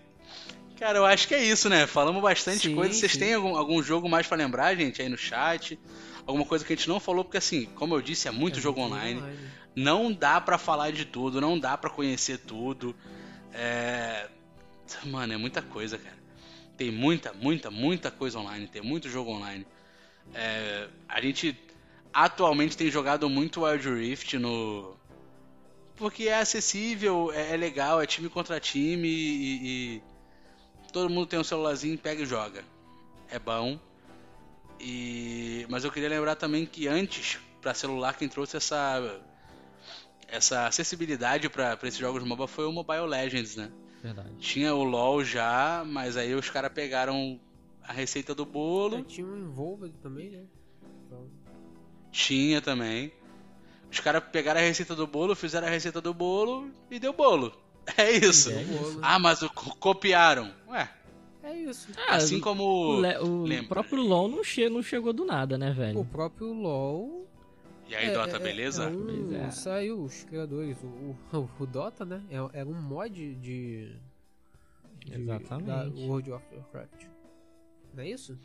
Cara, eu acho que é isso, né? Falamos bastante Sim, coisa. Vocês sim. têm algum, algum jogo mais pra lembrar, gente, aí no chat? Alguma coisa que a gente não falou, porque assim, como eu disse, é muito É jogo muito online. Não dá pra falar de tudo, não dá pra conhecer tudo. É. Mano, é muita coisa, cara. Tem muita, muita, muita coisa online, tem muito jogo online. É, A gente atualmente tem jogado muito Wild Rift no. Porque é acessível, é, é legal, é time contra time e, e todo mundo tem um celularzinho, pega e joga. É bom. E mas eu queria lembrar também que antes para celular quem trouxe essa essa acessibilidade para esses jogos MOBA foi o Mobile Legends, né? Verdade. Tinha o LoL já, mas aí os caras pegaram a receita do É, bolo. tinha um Envolved também, né? Então, Tinha também. Os caras pegaram a receita do bolo, fizeram a receita do bolo e deu bolo. É isso. É bolo. isso. Ah, mas o- copiaram. Ué, É isso. Ah, assim o, como. O lembra, próprio LoL não, che não chegou do nada, né, velho? O próprio LoL. E aí, é- Dota, é- beleza? é um-. Saiu os criadores. O, o, o Dota, né? É- Era um mod de. de Exatamente. da World of Warcraft. Não é isso?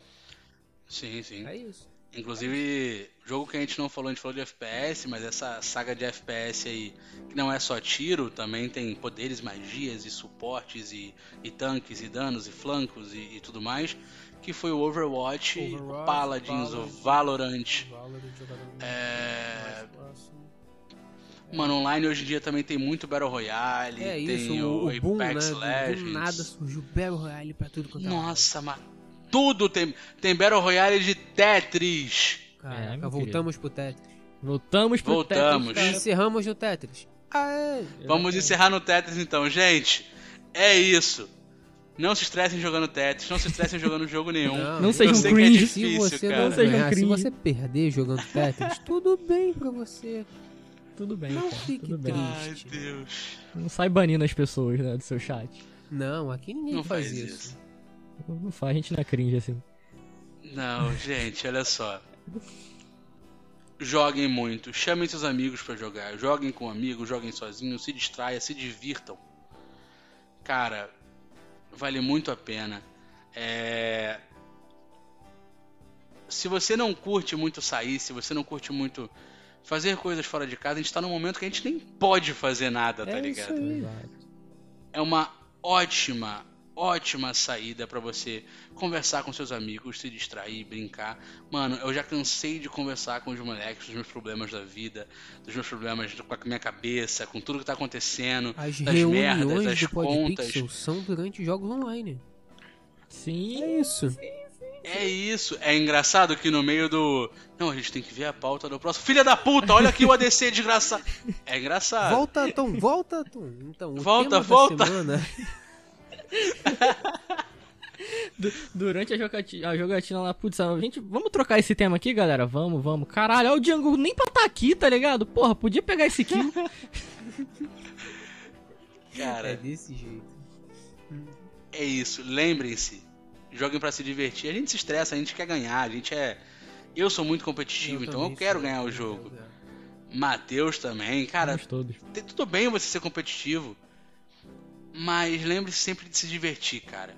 Sim, sim. É isso. Inclusive, jogo que a gente não falou, a gente falou de FPS, mas essa saga de FPS aí, que não é só tiro, também tem poderes, magias e suportes e, e tanques e danos e flancos e, e tudo mais, que foi o Overwatch, o Overwatch, Paladins, o Paladins. Valorant. Valorant jogador É... próximo. Mano, online hoje em dia também tem muito Battle Royale, É tem isso, o, o, o boom, né? Apex Do, do Legends. nada surgiu Battle Royale pra tudo quanto é. Nossa, mas tudo tem, tem Battle Royale de Tetris. Caraca, É, voltamos pro Tetris. Voltamos pro Voltamos. Tetris, cara. Encerramos no Tetris. Aê! Vamos encerrar no Tetris então, gente. É isso. Não se estressem jogando Tetris, não se estressem jogando jogo nenhum. Não, Não sejam que é cringe. Se difícil, você cara. não sejam ganhar, se cringe. você perder jogando Tetris, tudo bem pra você. Tudo bem, Não cara. fique Tudo bem. triste. Ai, Deus. Não sai banindo as pessoas, né, do seu chat. Não, aqui ninguém Não faz, faz isso. isso. Não faz, a gente não é cringe assim. Não, gente, olha só. Joguem muito, chamem seus amigos pra jogar. Joguem com amigos, joguem sozinhos, se distraia, se divirtam. Cara, vale muito a pena. É... Se você não curte muito sair, se você não curte muito fazer coisas fora de casa, a gente tá num momento que a gente nem pode fazer nada, tá É isso ligado? é uma ótima, ótima saída pra você conversar com seus amigos, se distrair, brincar. Mano, eu já cansei de conversar com os moleques dos meus problemas da vida, dos meus problemas com a minha cabeça, com tudo que tá acontecendo, As das reuniões merdas, das contas. São durante jogos online. Sim, É isso. É isso. É engraçado que no meio do. Não, a gente tem que ver a pauta do próximo. Filha da puta, olha aqui o ADC desgraçado. É engraçado. Volta, Tom, volta, Tom. Então, o Volta, tema volta. Da semana... Du- Durante a jogatina, a jogatina lá, putz, a gente, vamos trocar esse tema aqui, galera? Vamos, vamos. Caralho, olha o Django nem pra tá aqui, tá ligado? Porra, podia pegar esse kill. Cara, É desse jeito. é isso. Lembrem-se. Joguem pra se divertir. A gente se estressa, a gente quer ganhar. A gente é. Eu sou muito competitivo, então eu quero sou, ganhar o eu jogo. Matheus também. Cara, todos. tudo bem você ser competitivo. Mas lembre-se sempre de se divertir, cara.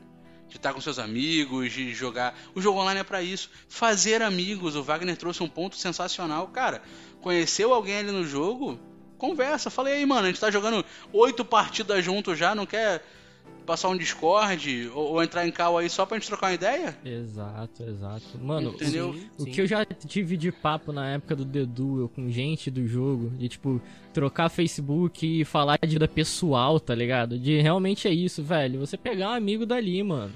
De estar com seus amigos, de jogar. O jogo online é pra isso. Fazer amigos. O Wagner trouxe um ponto sensacional. Cara, conheceu alguém ali no jogo? Conversa. Falei aí, mano, a gente tá jogando oito partidas juntos já, não quer passar um Discord ou, ou entrar em call aí só pra gente trocar uma ideia? Exato, exato. Mano, o- Entendeu? Sim, O sim. que eu já tive de papo na época do The Duel com gente do jogo, de tipo, trocar Facebook e falar de vida pessoal, tá ligado? De realmente é isso, velho. Você pegar um amigo dali, mano.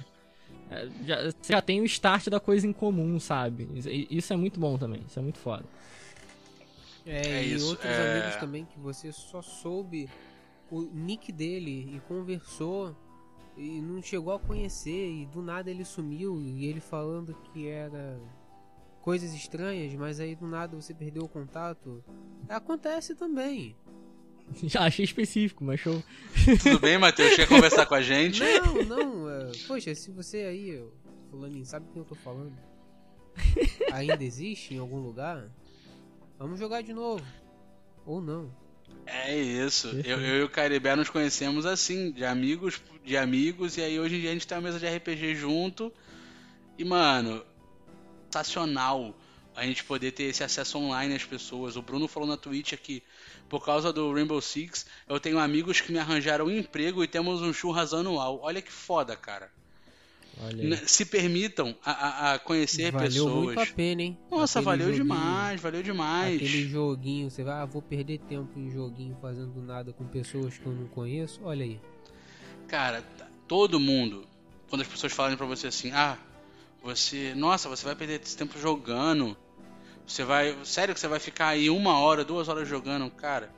É, já, você já tem o start da coisa em comum, sabe? Isso- Isso é muito bom também, isso é muito foda. É, É e isso, outros é. amigos também que você só soube o nick dele e conversou e não chegou a conhecer e do nada ele sumiu e ele falando que era coisas estranhas, mas aí do nada você perdeu o contato. Acontece também. Já achei específico, mas show. Tudo bem, Matheus? Quer conversar com a gente? Não, não, é, poxa, se você aí, fulaninho, sabe quem eu tô falando? Ainda existe em algum lugar? Vamos jogar de novo. Ou não. É isso. Eu, eu e o Caribé nos conhecemos assim, de amigos, de amigos, e aí hoje em dia a gente tem uma mesa de RPG junto. E, mano, sensacional a gente poder ter esse acesso online às pessoas. O Bruno falou na Twitch aqui, por causa do Rainbow Six, eu tenho amigos que me arranjaram um emprego e temos um churras anual. Olha que foda, cara. Se permitam a, a- conhecer Valeu pessoas. muito a pena, hein? Nossa, Aquele valeu joguinho- demais, valeu demais. Aquele joguinho, você vai, ah, vou perder tempo em joguinho fazendo nada com pessoas que eu não conheço. Olha aí. Cara, todo mundo, quando as pessoas falarem pra você assim, ah, você, nossa, você vai perder esse tempo jogando, você vai, sério que você vai ficar aí uma hora, duas horas jogando, cara,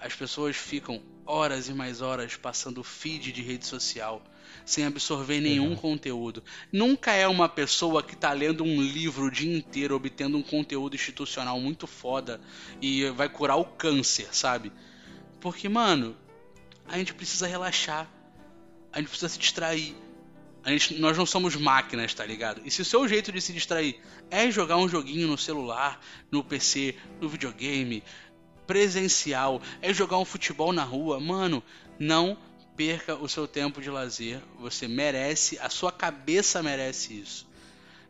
as pessoas ficam horas e mais horas passando feed de rede social, sem absorver nenhum conteúdo. Nunca é uma pessoa que tá lendo um livro o dia inteiro, obtendo um conteúdo institucional muito foda e vai curar o câncer, sabe? Porque, mano, a gente precisa relaxar. A gente precisa se distrair. A gente, nós não somos máquinas, tá ligado? E se o seu jeito de se distrair é jogar um joguinho no celular, no PC, no videogame, presencial, é jogar um futebol na rua, mano, não perca o seu tempo de lazer. Você merece, a sua cabeça merece isso.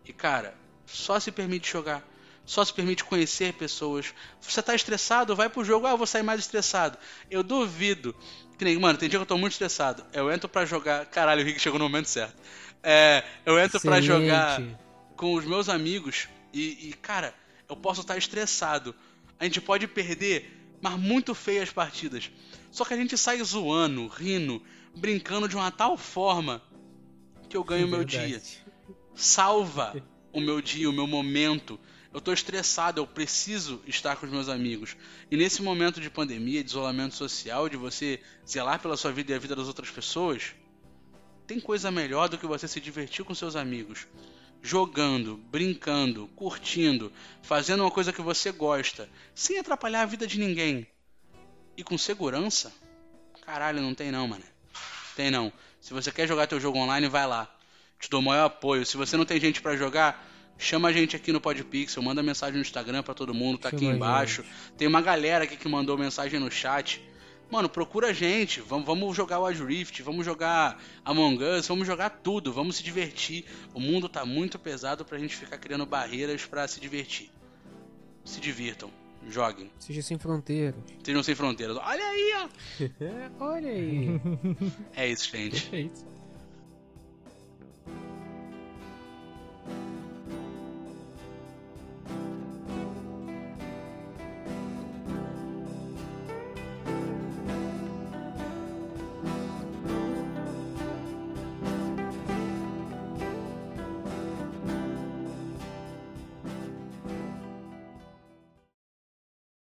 E cara, só se permite jogar. Só se permite conhecer pessoas. Você tá estressado, vai pro jogo, ah, eu vou sair mais estressado. Eu duvido. Que nem, mano, tem dia que eu tô muito estressado. Eu entro pra jogar. Caralho, o Rick chegou no momento certo. É, eu entro pra Excelente. jogar com os meus amigos e, e, cara, eu posso estar estressado. A gente pode perder, mas muito feias partidas. Só que a gente sai zoando, rindo, brincando de uma tal forma que eu ganho o meu dia. Salva o meu dia, o meu momento. Eu tô estressado, eu preciso estar com os meus amigos. E nesse momento de pandemia, de isolamento social, de você zelar pela sua vida e a vida das outras pessoas, tem coisa melhor do que você se divertir com seus amigos. Jogando, brincando, curtindo, fazendo uma coisa que você gosta, sem atrapalhar a vida de ninguém. E com segurança? Caralho, não tem não, mano. Tem não. Se você quer jogar teu jogo online, vai lá. Te dou o maior apoio. Se você não tem gente pra jogar, chama a gente aqui no Podpixel, manda mensagem no Instagram pra todo mundo, tá aqui embaixo. Tem uma galera aqui que mandou mensagem no chat. Mano, procura a gente. Vamos, vamos jogar o Rift, vamos jogar Among Us, vamos jogar tudo, vamos se divertir. O mundo tá muito pesado pra gente ficar criando barreiras pra se divertir. Se divirtam, joguem, Seja sem fronteiras. sejam sem fronteiras. Olha aí, ó. Olha aí. É isso, gente. Perfeito.